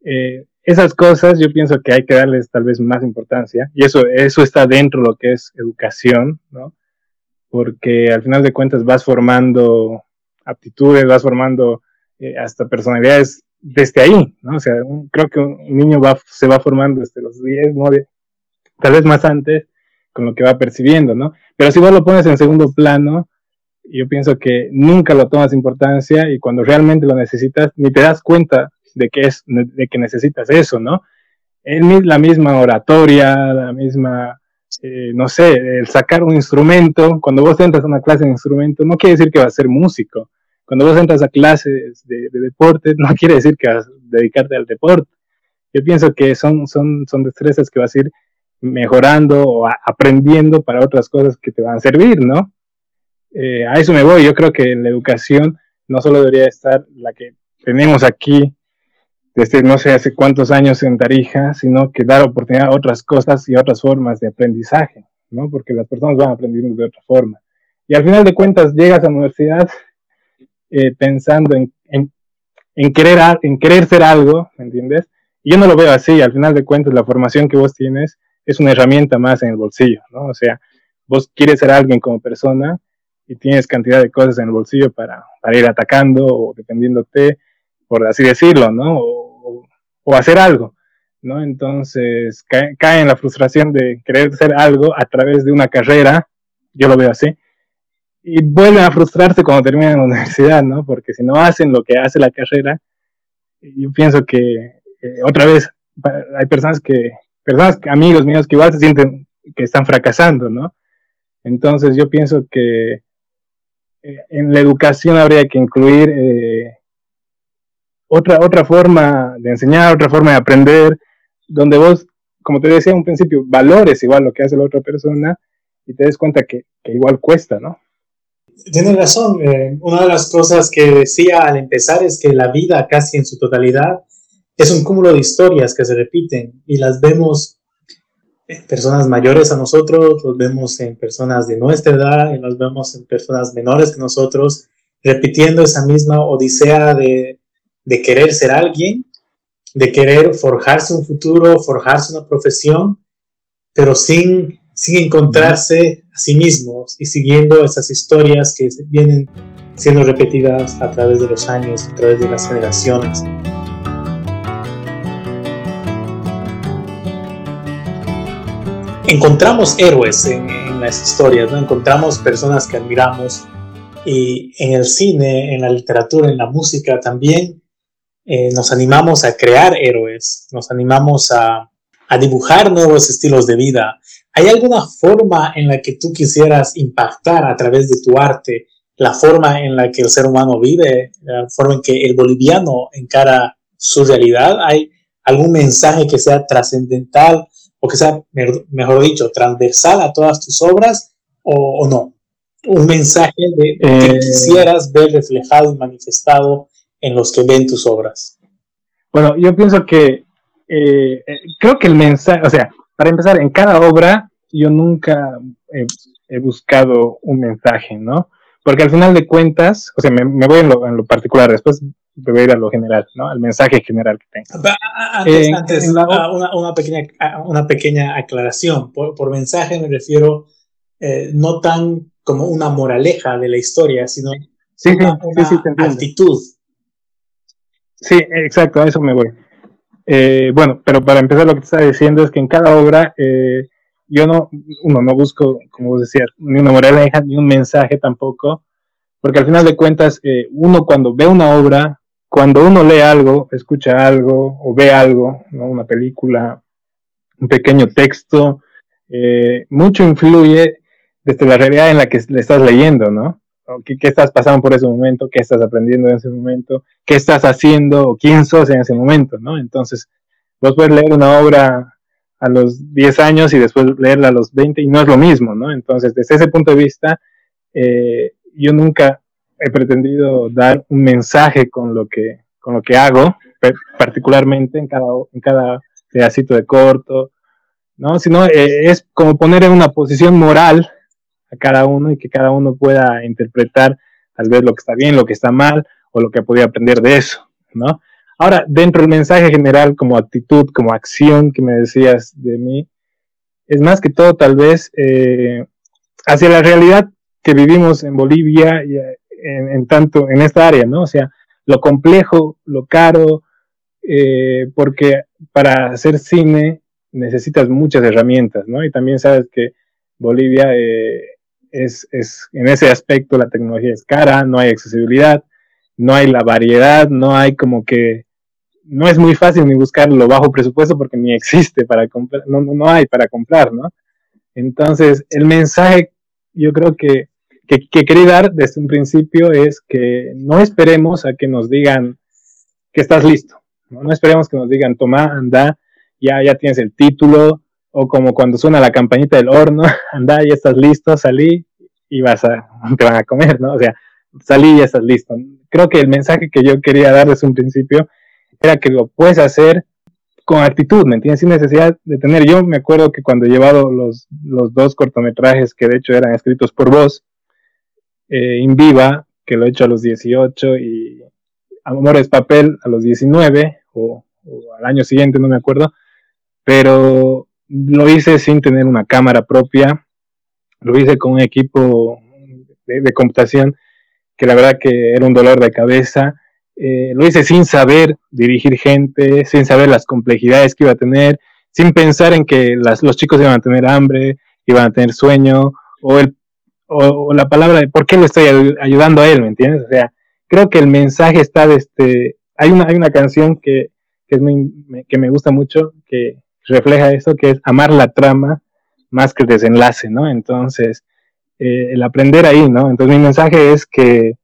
eh, esas cosas yo pienso que hay que darles tal vez más importancia y eso, eso está dentro de lo que es educación, ¿no? Porque al final de cuentas vas formando aptitudes, vas formando eh, hasta personalidades desde ahí, ¿no? O sea, creo que un niño va, se va formando desde los 10, 9, tal vez más antes, con lo que va percibiendo, ¿no? Pero si vos lo pones en segundo plano, yo pienso que nunca lo tomas importancia y cuando realmente lo necesitas, ni te das cuenta de que, es, de que necesitas eso, ¿no? la misma oratoria, la misma, eh, no sé, el sacar un instrumento, cuando vos entras a una clase de instrumento, no quiere decir que vas a ser músico, cuando vos entras a clases de, deporte, no [laughs] quiere decir que vas a dedicarte al deporte. Yo pienso que son, son, son destrezas que vas a ir mejorando o aprendiendo para otras cosas que te van a servir, ¿no? Eh, a eso me voy. Yo creo que la educación no solo debería estar la que tenemos aquí desde no sé hace cuántos años en Tarija, sino que dar oportunidad a otras cosas y a otras formas de aprendizaje, ¿no? Porque las personas van aprendiendo de otra forma. Y al final de cuentas llegas a la universidad eh, pensando en, en, querer, en querer ser algo, ¿me entiendes? Y yo no lo veo así, al final de cuentas la formación que vos tienes es una herramienta más en el bolsillo, ¿no? O sea, vos quieres ser alguien como persona y tienes cantidad de cosas en el bolsillo para, para ir atacando o dependiéndote, por así decirlo, ¿no? O, o hacer algo, ¿no? Entonces cae, cae, en la frustración de querer ser algo a través de una carrera, yo lo veo así, y vuelven a frustrarse cuando terminan la [laughs] universidad, ¿no? Porque si no hacen lo que hace la carrera, yo pienso que eh, otra vez hay personas que, personas, amigos míos que igual se sienten que están fracasando, ¿no? Entonces yo pienso que en la educación habría que incluir eh, otra, otra forma de enseñar, otra forma de aprender, donde vos, como te decía en un principio, valores igual lo que hace la otra persona y te des cuenta que, que igual cuesta, ¿no? Tienes razón. Eh, una de las cosas que decía al empezar es que la vida casi en su totalidad es un cúmulo de historias que se repiten y las vemos personas mayores a nosotros, los vemos en personas de nuestra edad y los vemos en personas menores que nosotros, repitiendo esa misma odisea de, de querer ser alguien, de querer forjarse un futuro, forjarse una profesión, pero sin sin encontrarse a sí mismos y siguiendo esas historias que vienen siendo repetidas a través de los años, a través de las generaciones. Encontramos héroes en, las historias, ¿no? encontramos personas que admiramos y en el cine, en la literatura, en la música también eh, nos animamos a crear héroes, nos animamos a, a dibujar nuevos estilos de vida, ¿Hay alguna forma en la que tú quisieras impactar a través de tu arte la forma en la que el ser humano vive, la forma en que el boliviano encara su realidad? ¿Hay algún mensaje que sea trascendental o que sea, mejor dicho, transversal a todas tus obras o, no? Un mensaje de, que eh, quisieras ver reflejado y manifestado en los que ven tus obras. Bueno, yo pienso que eh, eh, creo que el mensaje, o sea, para empezar, en cada obra yo nunca he, buscado un mensaje, ¿no? Porque al final de cuentas, o sea, me, voy en lo, particular, después voy a lo general, ¿no? Al mensaje general que tengo. Antes, una, pequeña, una pequeña aclaración. Por, mensaje me refiero eh, no tan como una moraleja de la historia, sino una, actitud. Sí, exacto, a eso me voy. Eh, bueno, pero para empezar lo que te estaba diciendo es que en cada obra eh, yo no, uno no busco, como vos decías, ni una moraleja ni un mensaje tampoco, porque al final de cuentas uno cuando ve una obra, cuando uno lee algo, escucha algo o ve algo, ¿no? una película, un pequeño texto, mucho influye desde la realidad en la que le estás leyendo, ¿no? ¿Qué, ¿Qué, estás pasando por ese momento? ¿Qué estás aprendiendo en ese momento? ¿Qué estás haciendo? ¿O quién sos en ese momento? ¿no? Entonces, vos puedes leer una obra a los 10 años y después leerla a los 20 y no es lo mismo, ¿no? Entonces, desde ese punto de vista, eh, yo nunca he pretendido dar un mensaje con lo que, con lo que hago, particularmente en cada, en cada pedacito de corto, ¿no? Sino eh, es como poner en una posición moral cada uno y que cada uno pueda interpretar tal vez lo que está bien, lo que está mal o lo que podido aprender de eso, ¿no? Ahora, dentro del mensaje general como actitud, como acción que me decías de mí, es más que todo tal vez eh, hacia la realidad que vivimos en Bolivia y eh, en, tanto en esta área, ¿no? O sea, lo complejo, lo caro, eh, porque para hacer cine necesitas muchas herramientas, ¿no? Y también sabes que Bolivia es, es, en ese aspecto la tecnología es cara, no hay accesibilidad, no hay la variedad, no hay como que, no es muy fácil ni buscar lo bajo presupuesto porque ni existe para comprar, no, no hay para comprar, ¿no? Entonces, el mensaje yo creo que, que, que quería dar desde un principio es que no esperemos a que nos digan que estás listo, ¿no? no esperemos que nos digan, toma, anda, ya, ya tienes el título, o como cuando suena la campanita del horno, [laughs] anda, ya estás listo, salí y vas a, [laughs] te van a comer, ¿no? O sea, salí y ya estás listo. Creo que el mensaje que yo quería dar desde un principio era que lo puedes hacer con actitud, ¿me entiendes? Sin necesidad de tener. Yo me acuerdo que cuando he llevado los, los dos cortometrajes que de hecho eran escritos por vos, eh, In Viva, que lo he hecho a los 18 y Amores Papel a los 19 o, o al año siguiente, no me acuerdo, pero lo hice sin tener una cámara propia, lo hice con un equipo de, computación que la verdad que era un dolor de cabeza. Eh, lo hice sin saber dirigir gente, sin saber las complejidades que iba a tener, sin pensar en que los chicos iban a tener hambre, iban a tener sueño, o, el, o, la palabra de por qué le estoy ayudando a él, ¿me entiendes? O sea, creo que el mensaje está de este... Hay una, hay una canción que, que, es que me gusta mucho, que refleja eso, que es amar la trama más que el desenlace, ¿no? Entonces, eh, el aprender ahí, ¿no? Entonces mi mensaje es que,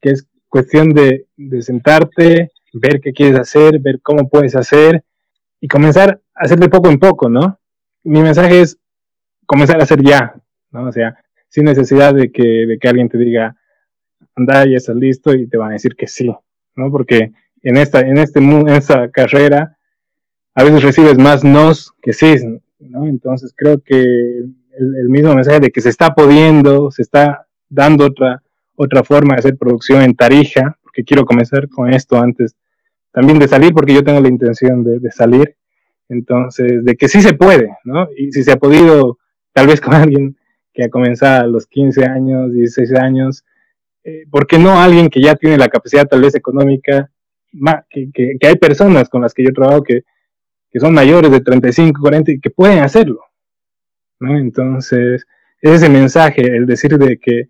que es cuestión de, de, sentarte, ver qué quieres hacer, ver cómo puedes hacer y comenzar a hacer de poco en poco, ¿no? Mi mensaje es comenzar a hacer ya, ¿no? O sea, sin necesidad de que, de que alguien te diga, anda, ya estás listo y te van a decir que sí, ¿no? Porque en esta, en este, en esta carrera, a veces recibes más nos que sí, ¿no? Entonces creo que el, mismo mensaje de que se está pudiendo, se está dando otra, otra forma de hacer producción en Tarija, porque quiero comenzar con esto antes también de salir, porque yo tengo la intención de, salir, entonces, de que sí se puede, ¿no? Y si se ha podido, tal vez con alguien que ha comenzado a los 15 años, 16 años, eh, ¿por qué no alguien que ya tiene la capacidad tal vez económica? que, hay personas con las que yo trabajo que que son mayores de 35, 40 y que pueden hacerlo. ¿no? Entonces, es ese mensaje, el decir de que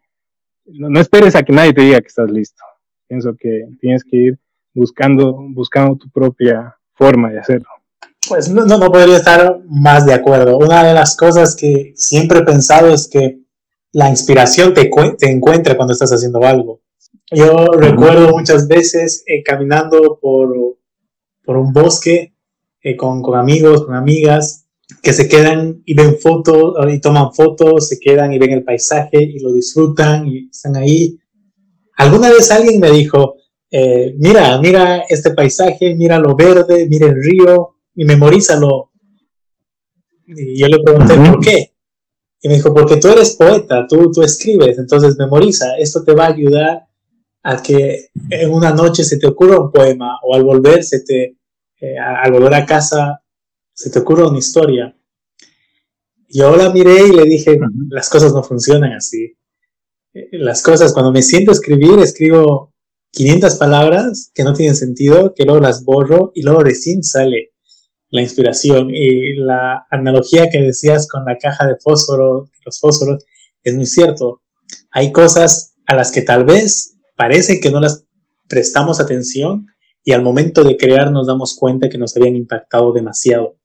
no, esperes a que nadie te diga que estás listo. Pienso que tienes que ir buscando, buscando tu propia forma de hacerlo. Pues no, no podría estar más de acuerdo. Una de las cosas que siempre he pensado es que la inspiración te, te encuentra cuando estás haciendo algo. Yo recuerdo muchas veces eh, caminando por, por un bosque eh, con, con, amigos, con amigas, que se quedan y ven fotos y toman fotos, se quedan y ven el paisaje y lo disfrutan y están ahí. Alguna vez alguien me dijo, eh, mira, mira este paisaje, mira lo verde, mira el río y memorízalo. Y yo le pregunté, ¿por qué? Y me dijo, porque tú eres poeta, tú, tú escribes, entonces memoriza, esto te va a ayudar a que en una noche se te ocurra un poema o al volver se te, eh, al volver a casa se te ocurre una historia. Yo la miré y le dije, las cosas no funcionan así. Eh, las cosas, cuando me siento a escribir, escribo 500 palabras que no tienen sentido, que luego las borro y luego recién sale la inspiración. Y la analogía que decías con la caja de fósforo, los fósforos, es muy cierto. Hay cosas a las que tal vez parece que no las prestamos atención y al momento de crear nos damos cuenta que nos habían impactado demasiado.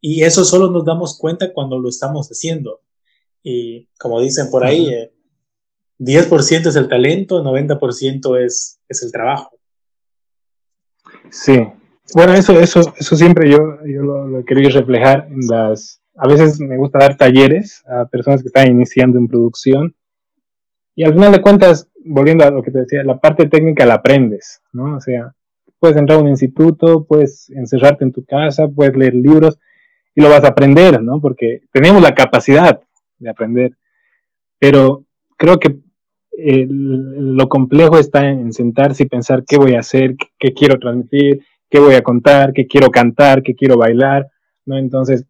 Y eso solo nos damos cuenta cuando lo estamos haciendo. Y como dicen por ahí, 10% eh, es el talento, 90% es, es el trabajo. Sí, bueno, eso, eso, eso siempre yo, yo lo, lo quería reflejar en las... A veces me gusta dar talleres a personas que están iniciando en producción y al final de cuentas, volviendo a lo que te decía, la parte técnica la aprendes, ¿no? O sea, puedes entrar a un instituto, puedes encerrarte en tu casa, puedes leer libros y lo vas a aprender, ¿no? Porque tenemos la capacidad de aprender. Pero creo que lo complejo está en sentarse y pensar qué voy a hacer, qué quiero transmitir, qué voy a contar, qué quiero cantar, qué quiero bailar, ¿no? Entonces,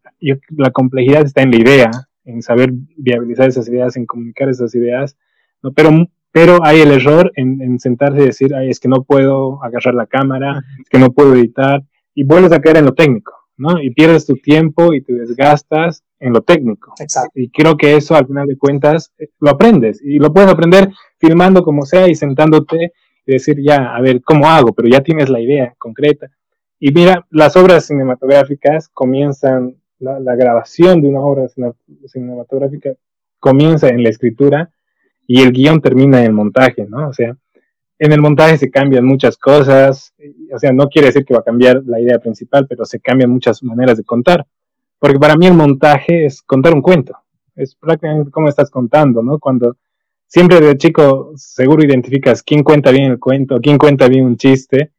la complejidad está en la idea, en saber viabilizar esas ideas, en comunicar esas ideas ¿no? Pero, pero hay el error en, sentarse y decir, Ay, es que no puedo agarrar la cámara, es que no puedo editar, y vuelves a caer en lo técnico, ¿no? Y pierdes tu tiempo y te desgastas en lo técnico. Exacto. Y creo que eso al final de cuentas eh, lo aprendes y lo puedes aprender filmando como sea y sentándote decir, ya, a ver, ¿cómo hago? Pero ya tienes la idea concreta. Y mira, las obras cinematográficas comienzan, la, grabación de una obra cinematográfica comienza en la escritura y el guion termina en el montaje, ¿no? O sea, en el montaje se cambian muchas cosas, o sea, no quiere decir que va a cambiar la idea principal, pero se cambian muchas maneras de contar. Porque para mí el montaje es contar un cuento, es prácticamente como estás contando, ¿no? Cuando siempre de chico seguro identificas quién cuenta bien el cuento, quién cuenta bien un chiste,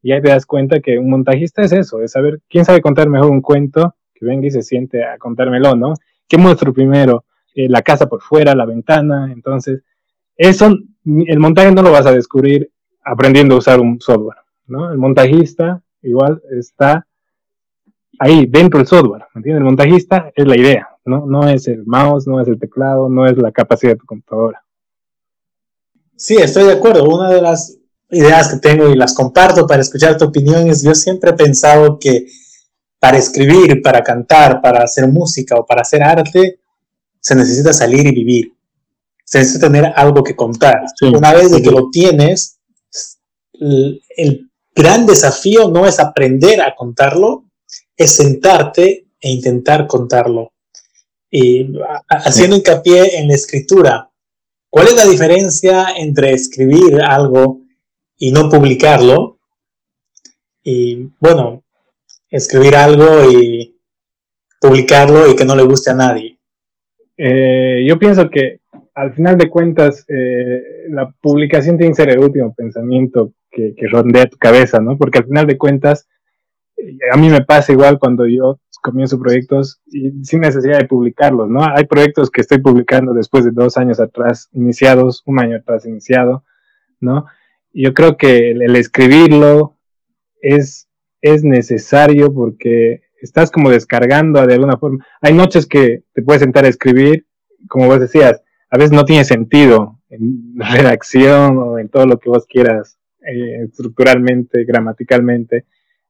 y ahí te das cuenta que un montajista es eso, es saber quién sabe contar mejor un cuento, que venga y se siente a contármelo, ¿no? ¿Qué muestro primero? Eh, la casa por fuera, la ventana. Entonces, eso, el montaje no lo vas a descubrir aprendiendo a usar un software, ¿no? El montajista igual está ahí, dentro del software, ¿me entiendes? El montajista es la idea, ¿no? No es el mouse, no es el teclado, no es la capacidad de tu computadora. Sí, estoy de acuerdo. Una de las ideas que tengo y las comparto para escuchar tu opinión es, yo siempre he pensado que para escribir, para cantar, para hacer música o para hacer arte, se necesita salir y vivir. Se necesita tener algo que contar. Una vez de que lo tienes, el, gran desafío no es aprender a contarlo, es sentarte e intentar contarlo. Y haciendo hincapié en la escritura, ¿cuál es la diferencia entre escribir algo y no publicarlo? Y bueno, escribir algo y publicarlo y que no le guste a nadie. Eh, yo pienso que al final de cuentas eh, la publicación tiene que ser el último pensamiento que, que, rondea tu cabeza, ¿no? Porque al final de cuentas, eh, a mí me pasa igual cuando yo comienzo proyectos y sin necesidad de publicarlos, ¿no? Hay proyectos que estoy publicando después de dos años atrás iniciados, un año atrás iniciado, ¿no? Yo creo que el, escribirlo es, es necesario porque estás como descargando de alguna forma. Hay noches que te puedes sentar a escribir, como vos decías, a veces no tiene sentido en [laughs] redacción o en todo lo que vos quieras, eh, estructuralmente, gramaticalmente,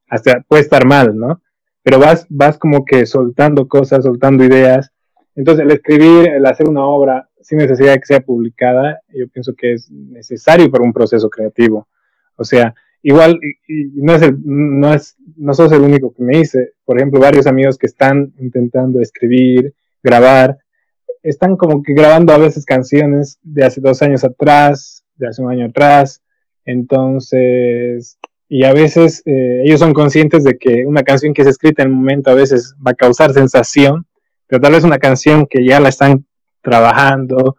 hasta puede estar mal, ¿no? Pero vas, vas como que soltando cosas, soltando ideas. Entonces, el escribir, el hacer una obra sin necesidad de que sea publicada, yo pienso que es necesario para un proceso creativo. O sea, igual, no, es no, es, no sos el único que me dice, por ejemplo, varios amigos que están intentando escribir, grabar, están como que grabando a veces canciones de hace dos años atrás, de hace un año atrás, entonces, y a veces eh, ellos son conscientes de que una canción que es escrita en un momento a veces va a causar sensación, pero tal vez una canción que ya la están trabajando,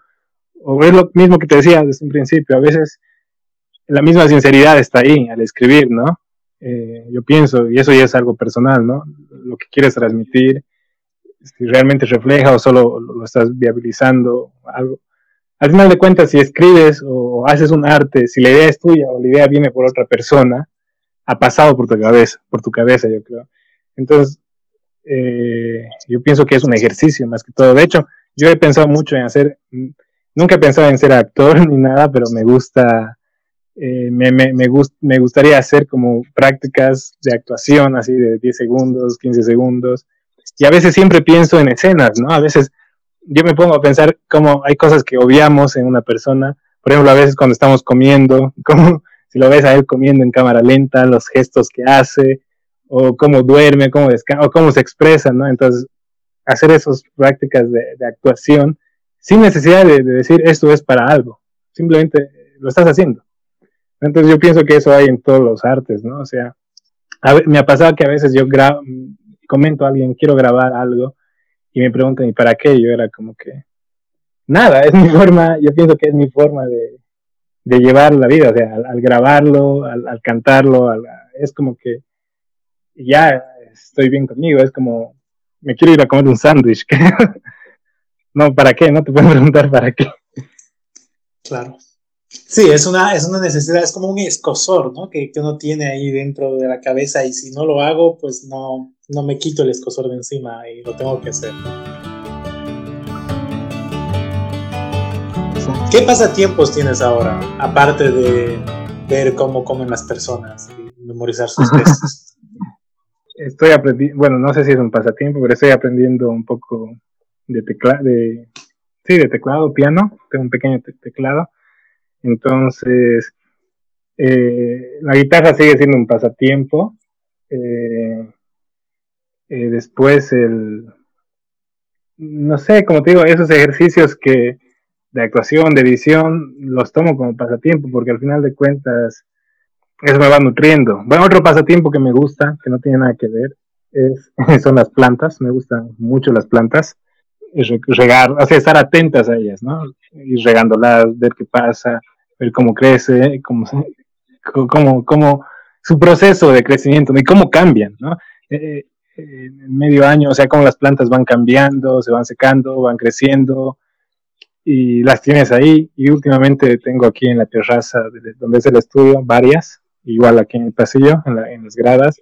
o es lo mismo que te decía desde un principio, a veces la misma sinceridad está ahí al escribir, ¿no? Eh, yo pienso, y eso ya es algo personal, ¿no? Lo que quieres transmitir, si realmente refleja o solo lo, estás viabilizando, algo. Al final de cuentas, si escribes o haces un arte, si la idea es tuya o la idea viene por otra persona, ha pasado por tu cabeza, por tu cabeza, yo creo. Entonces, eh, yo pienso que es un ejercicio más que todo. De hecho, yo he pensado mucho en hacer, nunca he pensado en ser actor [laughs] ni nada, pero me gusta, eh, me, me, me, me gustaría hacer como prácticas de actuación, así de 10 segundos, 15 segundos. Y a veces siempre pienso en escenas, ¿no? A veces yo me pongo a pensar cómo hay cosas que obviamos en una persona. Por ejemplo, a veces cuando estamos comiendo, [laughs] como lo ves a él comiendo en cámara lenta, los gestos que hace, o cómo duerme, cómo descansa, o cómo se expresa, ¿no? Entonces, hacer esas prácticas de, actuación sin necesidad de, decir esto es para algo, simplemente lo estás haciendo. Entonces yo pienso que eso hay en todos los artes, ¿no? O sea, me ha pasado que a veces yo comento a alguien, quiero grabar algo, y me preguntan, ¿y para qué? Yo era como que, nada, es mi [laughs] forma, yo pienso que es mi forma de, de llevar la vida, o sea, al, grabarlo, al, cantarlo, es como que ya estoy bien conmigo, es como, me quiero ir a comer un sándwich. [laughs] no, ¿para qué? No te puedo preguntar para qué. Claro. Sí, es una, es una necesidad, es como un escosor, ¿no? Que, que, uno tiene ahí dentro de la cabeza y si no lo hago, pues no, no me quito el escosor de encima y lo tengo que hacer. ¿Qué pasatiempos tienes ahora, aparte de ver cómo comen las personas y memorizar sus [laughs] textos? estoy aprendiendo, bueno, no sé si es un pasatiempo, pero estoy aprendiendo un poco de teclado, de, sí, de teclado, piano, tengo un pequeño teclado. Entonces, eh, la guitarra sigue siendo un pasatiempo. Eh, eh, después el, no sé, como te digo, esos ejercicios que de actuación, de edición, los tomo como pasatiempo porque al final de cuentas eso me va nutriendo. Bueno, otro pasatiempo que me gusta, que no tiene nada que ver, es, [laughs] son las plantas. Me gustan mucho las plantas. Regar, o sea, estar atentas a ellas, ¿no? Ir regándolas, ver qué pasa, ver cómo crece, cómo, cómo, cómo su proceso de crecimiento y cómo cambian, ¿no? Eh, eh, en medio año, o sea, cómo las plantas van cambiando, se van secando, van creciendo, y las tienes ahí. Y últimamente tengo aquí en la terraza donde es el estudio varias, igual aquí en el pasillo, en, las gradas.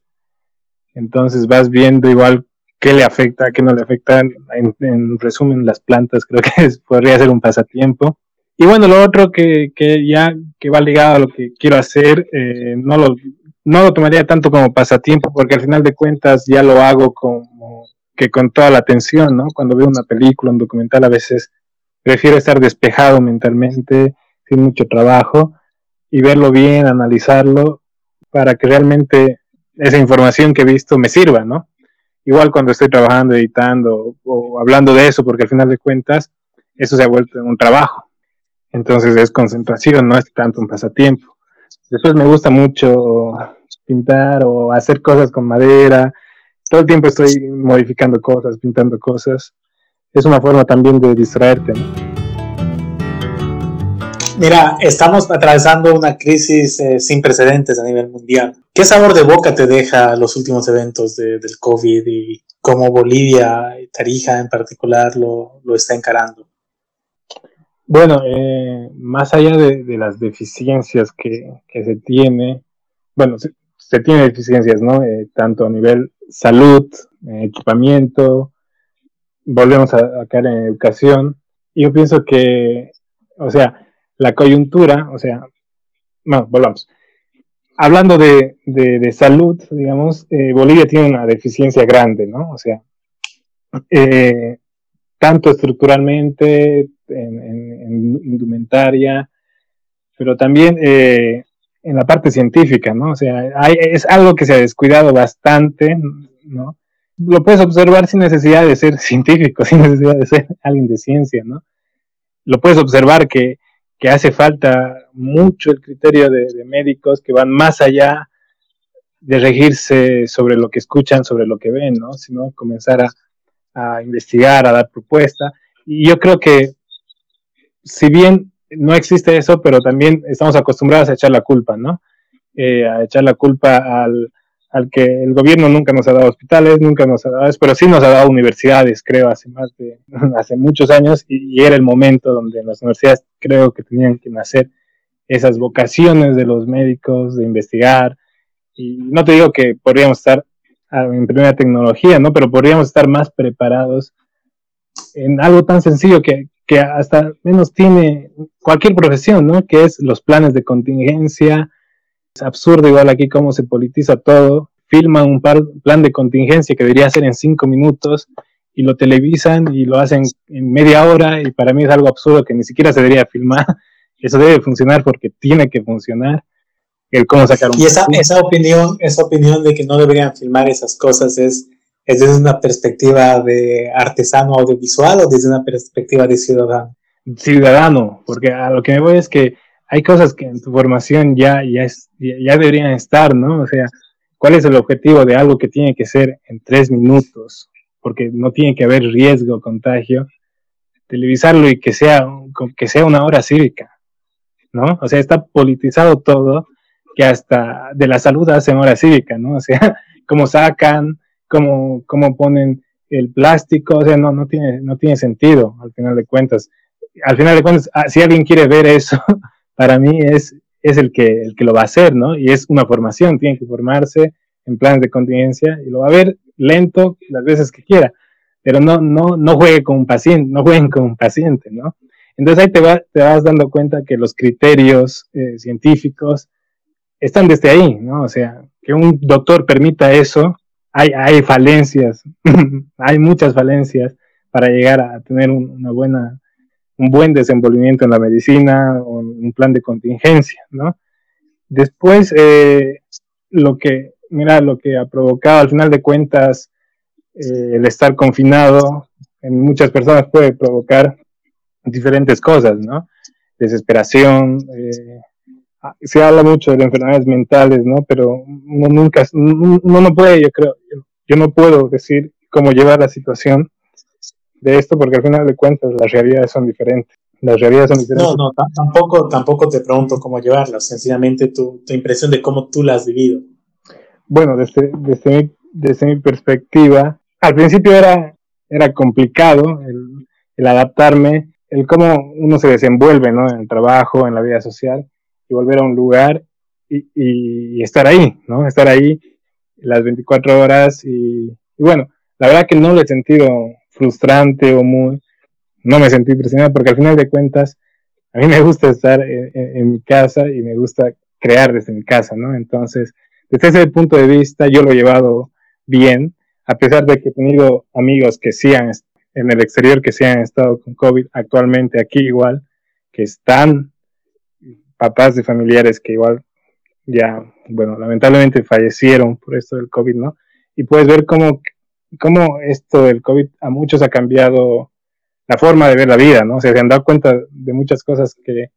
Entonces vas viendo igual qué le afecta, qué no le afecta. En, resumen, las plantas creo que [laughs] podría ser un pasatiempo. Y bueno, lo otro que, que, ya que va ligado a lo que quiero hacer, eh, no, lo, no lo tomaría tanto como pasatiempo, porque al final de cuentas ya lo hago como que con toda la atención, ¿no? Cuando veo una película, un documental, a veces prefiero estar despejado mentalmente, sin mucho trabajo, y verlo bien, analizarlo, para que realmente esa información que he visto me sirva, ¿no? Igual cuando estoy trabajando, editando o hablando de eso, porque al final de cuentas eso se ha vuelto un trabajo. Entonces es concentración, no es tanto un pasatiempo. Después me gusta mucho pintar o hacer cosas con madera. Todo el tiempo estoy modificando cosas, pintando cosas. Es una forma también de distraerte, ¿no? Mira, estamos atravesando una crisis eh, sin precedentes a nivel mundial. ¿Qué sabor de boca te deja los últimos eventos del COVID y cómo Bolivia Tarija en particular lo, está encarando? Bueno, eh, más allá de, las deficiencias que, se tiene, bueno, se, tiene deficiencias, ¿no? Eh, tanto a nivel salud, equipamiento, volvemos a, a caer en educación. Yo pienso que, o sea, la coyuntura, o sea, no, volvamos. Hablando de, de, salud, digamos, eh, Bolivia tiene una deficiencia grande, ¿no? O sea, eh, tanto estructuralmente, en, indumentaria, pero también eh, en la parte científica, ¿no? O sea, es algo que se ha descuidado bastante, ¿no? Lo puedes observar sin necesidad de ser [laughs] científico, sin necesidad de ser alguien de ciencia, ¿no? Lo puedes observar que que hace falta mucho el criterio de, médicos que van más allá de regirse sobre lo que escuchan, sobre lo que ven, ¿no? Sino comenzar a, investigar, a dar propuesta. Y yo creo que, si bien no existe eso, pero también estamos acostumbrados a echar la culpa, ¿no? Eh, a echar la culpa al, al que el gobierno nunca nos ha dado hospitales, nunca nos ha dado, pero sí nos ha dado universidades, creo, hace más de, [laughs] hace muchos años, y, era el momento donde las universidades creo que tenían que nacer esas vocaciones de los médicos, de investigar, y no te digo que podríamos estar en primera tecnología, ¿no? Pero podríamos estar más preparados en algo tan sencillo que, que hasta menos tiene cualquier profesión, ¿no? Que es los planes de contingencia. Es absurdo igual aquí cómo se politiza todo. Filman un plan de contingencia que debería ser en cinco minutos y lo televisan y lo hacen en media hora y para mí es algo absurdo que ni siquiera se debería filmar. [laughs] Eso debe funcionar porque tiene que funcionar. El cómo sacar un y esa, esa opinión, esa opinión de que no deberían filmar esas cosas es ¿Es desde una perspectiva de artesano audiovisual o desde una perspectiva de ciudadano? Ciudadano, porque a lo que me voy es que hay cosas que en tu formación ya, ya, es, ya, deberían estar, ¿no? O sea, ¿cuál es el objetivo de algo que tiene que ser en tres minutos? Porque no tiene que haber riesgo, contagio. Televisarlo y que sea, que sea una hora cívica, ¿no? O sea, está politizado todo, que hasta de la salud hacen hora cívica, ¿no? O sea, [laughs] cómo sacan, cómo, cómo ponen el plástico, o sea, no, no, tiene, no tiene sentido al final de cuentas. Al final de cuentas, ah, si alguien quiere ver eso, [laughs] para mí es, es el, que, el que lo va a hacer, ¿no? Y es una formación, tiene que formarse en planes de contingencia y lo va a ver lento las veces que quiera, pero no, no, no juegue con un paciente, no jueguen con un paciente, ¿no? Entonces ahí te, va, te vas dando cuenta que los criterios eh, científicos están desde ahí, ¿no? O sea, que un doctor permita eso hay, falencias, [laughs] hay muchas falencias para llegar a tener un, una buena, un buen desenvolvimiento en la medicina un plan de contingencia, ¿no? Después, eh, lo que, mira, lo que ha provocado al final de cuentas eh, el estar confinado en muchas personas puede provocar diferentes cosas, ¿no? Desesperación, eh, se habla mucho de enfermedades mentales, ¿no? Pero nunca, uno no puede, yo creo, yo no puedo decir cómo llevar la situación de esto porque al final de cuentas las realidades son diferentes. Las realidades son diferentes. No, no, tampoco, tampoco te pregunto cómo llevarlas, sencillamente tu, tu impresión de cómo tú la has vivido. Bueno, desde, desde, mi, desde mi perspectiva, al principio era, era complicado el, el adaptarme, el cómo uno se desenvuelve, ¿no? En el trabajo, en la vida social y volver a un lugar y, y, estar ahí, ¿no? Estar ahí las 24 horas y, bueno, la verdad que no lo he sentido frustrante o muy, no me sentí presionado porque al final de cuentas a mí me gusta estar en, mi casa y me gusta crear desde mi casa, ¿no? Entonces, desde ese punto de vista yo lo he llevado bien, a pesar de que he tenido amigos que sí han, en el exterior que sí han estado con COVID, actualmente aquí igual, que están papás de familiares que igual ya, bueno, lamentablemente fallecieron por esto del COVID, ¿no? Y puedes ver cómo, cómo esto del COVID a muchos ha cambiado la forma de ver la vida, ¿no? O sea, se han dado cuenta de muchas cosas que,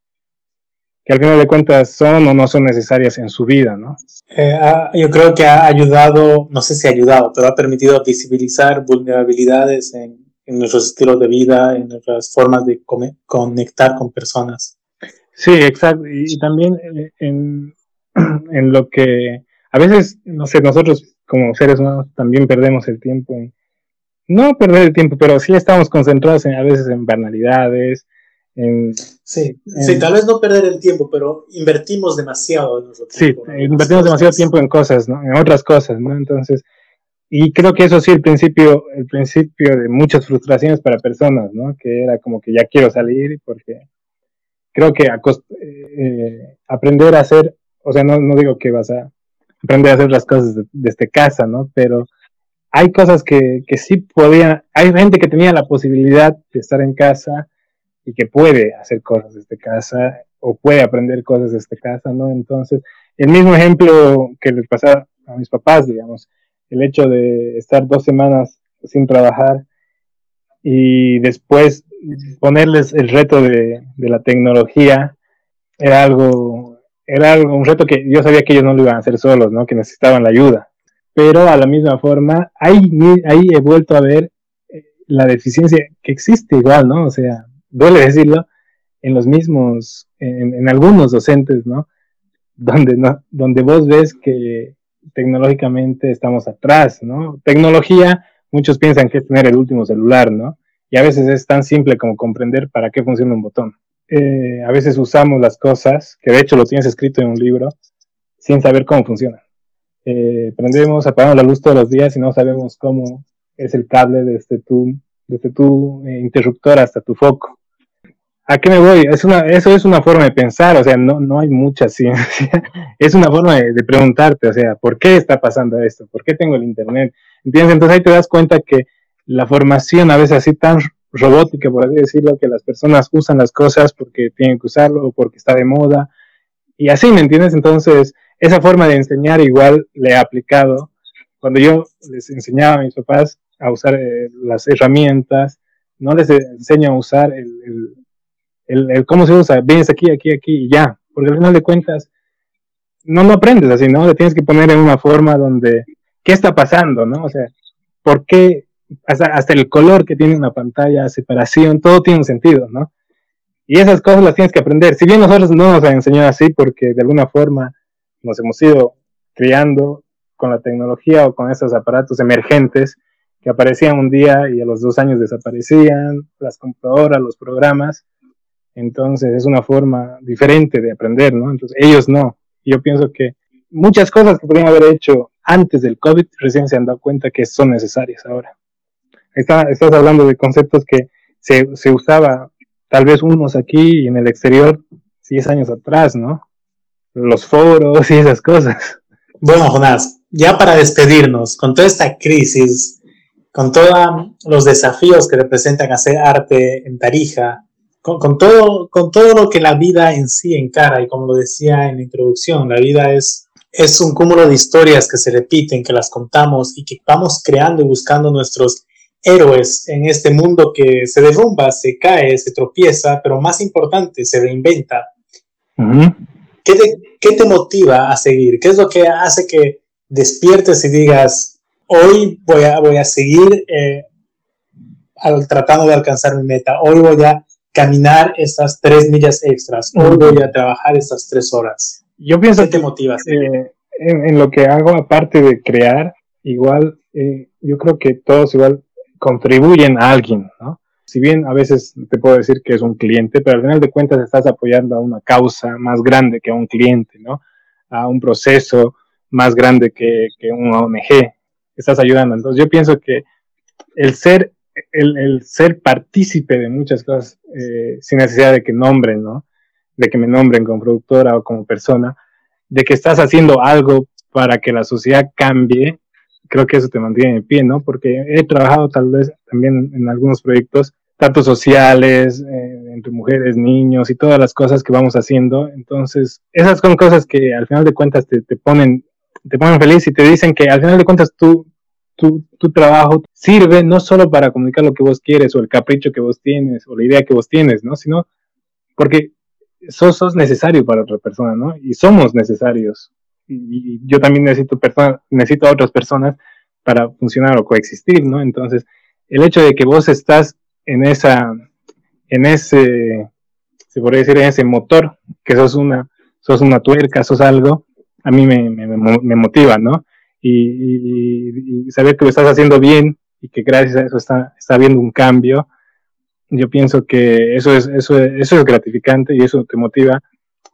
que al final de cuentas son o no son necesarias en su vida, ¿no? Eh, yo creo que ha ayudado, no sé si ha ayudado, pero ha permitido visibilizar vulnerabilidades en, en nuestros estilos de vida, en nuestras formas de conectar con personas. Sí, exacto. Y, también eh, en, [clears throat] en, lo que a veces, no sé, nosotros como seres humanos también perdemos el tiempo en, no perder el tiempo, pero sí estamos concentrados en, a veces en banalidades. En, sí, sí, tal vez no perder el tiempo, pero invertimos demasiado en nosotros. Sí, invertimos demasiado tiempo en cosas, ¿no? En otras cosas, ¿no? Entonces, y creo que eso sí, el principio, el principio de muchas frustraciones para personas, ¿no? Que era como que ya quiero salir porque creo que eh, aprender a hacer, o sea, no, no, digo que vas a aprender a hacer las cosas desde casa, ¿no? Pero hay cosas que, que sí podían, hay gente que tenía la posibilidad de estar en casa y que puede hacer cosas desde casa o puede aprender cosas desde casa, ¿no? Entonces, el mismo ejemplo que les pasaba a mis papás, digamos, el hecho de estar dos semanas sin trabajar y después ponerles el reto de, la tecnología era algo, era algo, un reto que yo sabía que ellos no lo iban a hacer solos, ¿no? Que necesitaban la ayuda. Pero a la misma forma, ahí, ahí he vuelto a ver eh, la deficiencia que existe igual, ¿no? O sea, duele decirlo, en los mismos, en, algunos docentes, ¿no? Donde, ¿no? donde vos ves que tecnológicamente estamos atrás, ¿no? Tecnología, muchos piensan que es tener el último celular, ¿no? y a veces es tan simple como comprender para qué funciona un botón. Eh, a veces usamos las cosas, que de hecho lo tienes escrito en un libro, sin saber cómo funcionan. eh, prendemos, apagamos la luz todos los días y no sabemos cómo es el cable desde tu, desde tu eh, interruptor hasta tu foco. ¿A qué me voy? Es una, eso es una forma de pensar, o sea, no, no hay mucha ciencia. [laughs] es una forma de, de, preguntarte, o sea, ¿por qué está pasando esto? ¿Por qué tengo el Internet? ¿Entiendes? Entonces ahí te das cuenta que la formación a veces así tan robótica, por así decirlo, que las personas usan las cosas porque tienen que usarlo o porque está de moda. Y así, ¿me entiendes? Entonces, esa forma de enseñar igual le he aplicado. Cuando yo les enseñaba a mis papás a usar eh, las herramientas, no les enseño a usar el, el, cómo se usa, vienes aquí, aquí, aquí y ya, porque al final de cuentas no lo aprendes así, ¿no? Le tienes que poner en una forma donde, ¿qué está pasando, no? O sea, ¿por qué? Hasta, hasta el color que tiene una pantalla, separación, todo tiene un sentido, ¿no? Y esas cosas las tienes que aprender. Si bien nosotros no nos han enseñado así, porque de alguna forma nos hemos ido criando con la tecnología o con esos aparatos emergentes que aparecían un día y a los dos años desaparecían, las computadoras, los programas. Entonces es una forma diferente de aprender, ¿no? Entonces ellos no. Yo pienso que muchas cosas que podrían haber hecho antes del COVID recién se han dado cuenta que son necesarias ahora. Está, estás hablando de conceptos que se, se usaba tal vez unos aquí y en el exterior 10 años atrás, ¿no? Los foros y esas cosas. Bueno, Jonás, ya para despedirnos, con toda esta crisis, con todos los desafíos que representan hacer arte en Tarija, con, con, todo, con todo lo que la vida en sí encara, y como lo decía en la introducción, la vida es, es un cúmulo de historias que se repiten, que las contamos y que vamos creando y buscando nuestros héroes en este mundo que se derrumba, se cae, se tropieza, pero más importante, se reinventa. Uh -huh. ¿Qué te, ¿Qué te motiva a seguir? ¿Qué es lo que hace que despiertes y digas, hoy voy a, voy a seguir eh, al, tratando de alcanzar mi meta, hoy voy a caminar estas tres millas extras, hoy voy a trabajar estas tres horas? Yo pienso ¿Qué te motiva? Eh, en, en, lo que hago, aparte de crear, igual, eh, yo creo que todos igual contribuyen a alguien, ¿no? Si bien a veces te puedo decir que es un cliente, pero al final de cuentas estás apoyando a una causa más grande que a un cliente, ¿no? A un proceso más grande que, que una ONG. Estás ayudando. Entonces yo pienso que el ser, el, ser partícipe de muchas cosas, eh, sin necesidad de que nombren, ¿no? De que me nombren como productora o como persona, de que estás haciendo algo para que la sociedad cambie, creo que eso te mantiene en pie, ¿no? Porque he trabajado tal vez también en algunos proyectos, tanto sociales, eh, entre mujeres, niños y todas las cosas que vamos haciendo. Entonces, esas son cosas que al final de cuentas te, te ponen, te ponen feliz y te dicen que al final de cuentas tú, tu, tu trabajo sirve no solo para comunicar lo que vos quieres o el capricho que vos tienes o la idea que vos tienes, ¿no? Sino porque sos, sos necesario para otra persona, ¿no? Y somos necesarios y yo también necesito personas, necesito a otras personas para funcionar o coexistir, ¿no? Entonces, el hecho de que vos estás en esa, en ese, se podría decir, en ese motor, que sos una, sos una tuerca, sos algo, a mí me, me, me motiva, ¿no? Y, saber que lo estás haciendo bien y que gracias a eso está, está habiendo un cambio, yo pienso que eso es, eso, eso es gratificante y eso te motiva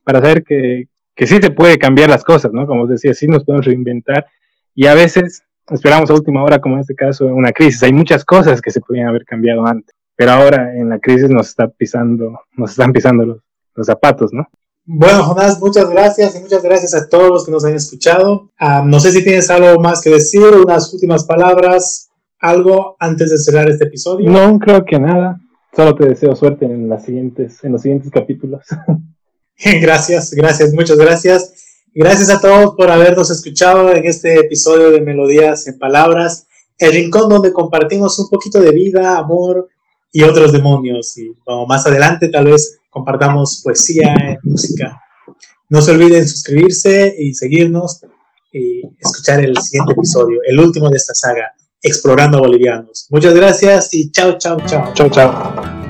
para saber que, que sí se puede cambiar las cosas, ¿no? Como os decía, sí nos podemos reinventar y a veces esperamos a última hora, como en este caso, una crisis. Hay muchas cosas que se podían haber cambiado antes, pero ahora en la crisis nos está pisando, nos están pisando los, los zapatos, ¿no? Bueno, Jonás, muchas gracias y muchas gracias a todos los que nos han escuchado. Um, no sé si tienes algo más que decir, unas últimas palabras, algo antes de cerrar este episodio. No, creo que nada. Solo te deseo suerte en, las siguientes, en los siguientes capítulos. [laughs] [laughs] Gracias, gracias, muchas gracias. Gracias a todos por habernos escuchado en este episodio de Melodías en Palabras, el rincón donde compartimos un poquito de vida, amor y otros demonios. Y bueno, más adelante tal vez compartamos poesía, música. No se olviden suscribirse y seguirnos y escuchar el siguiente episodio, el último de esta saga, Explorando Bolivianos. Muchas gracias y chao, chao, chao. Chao, chao.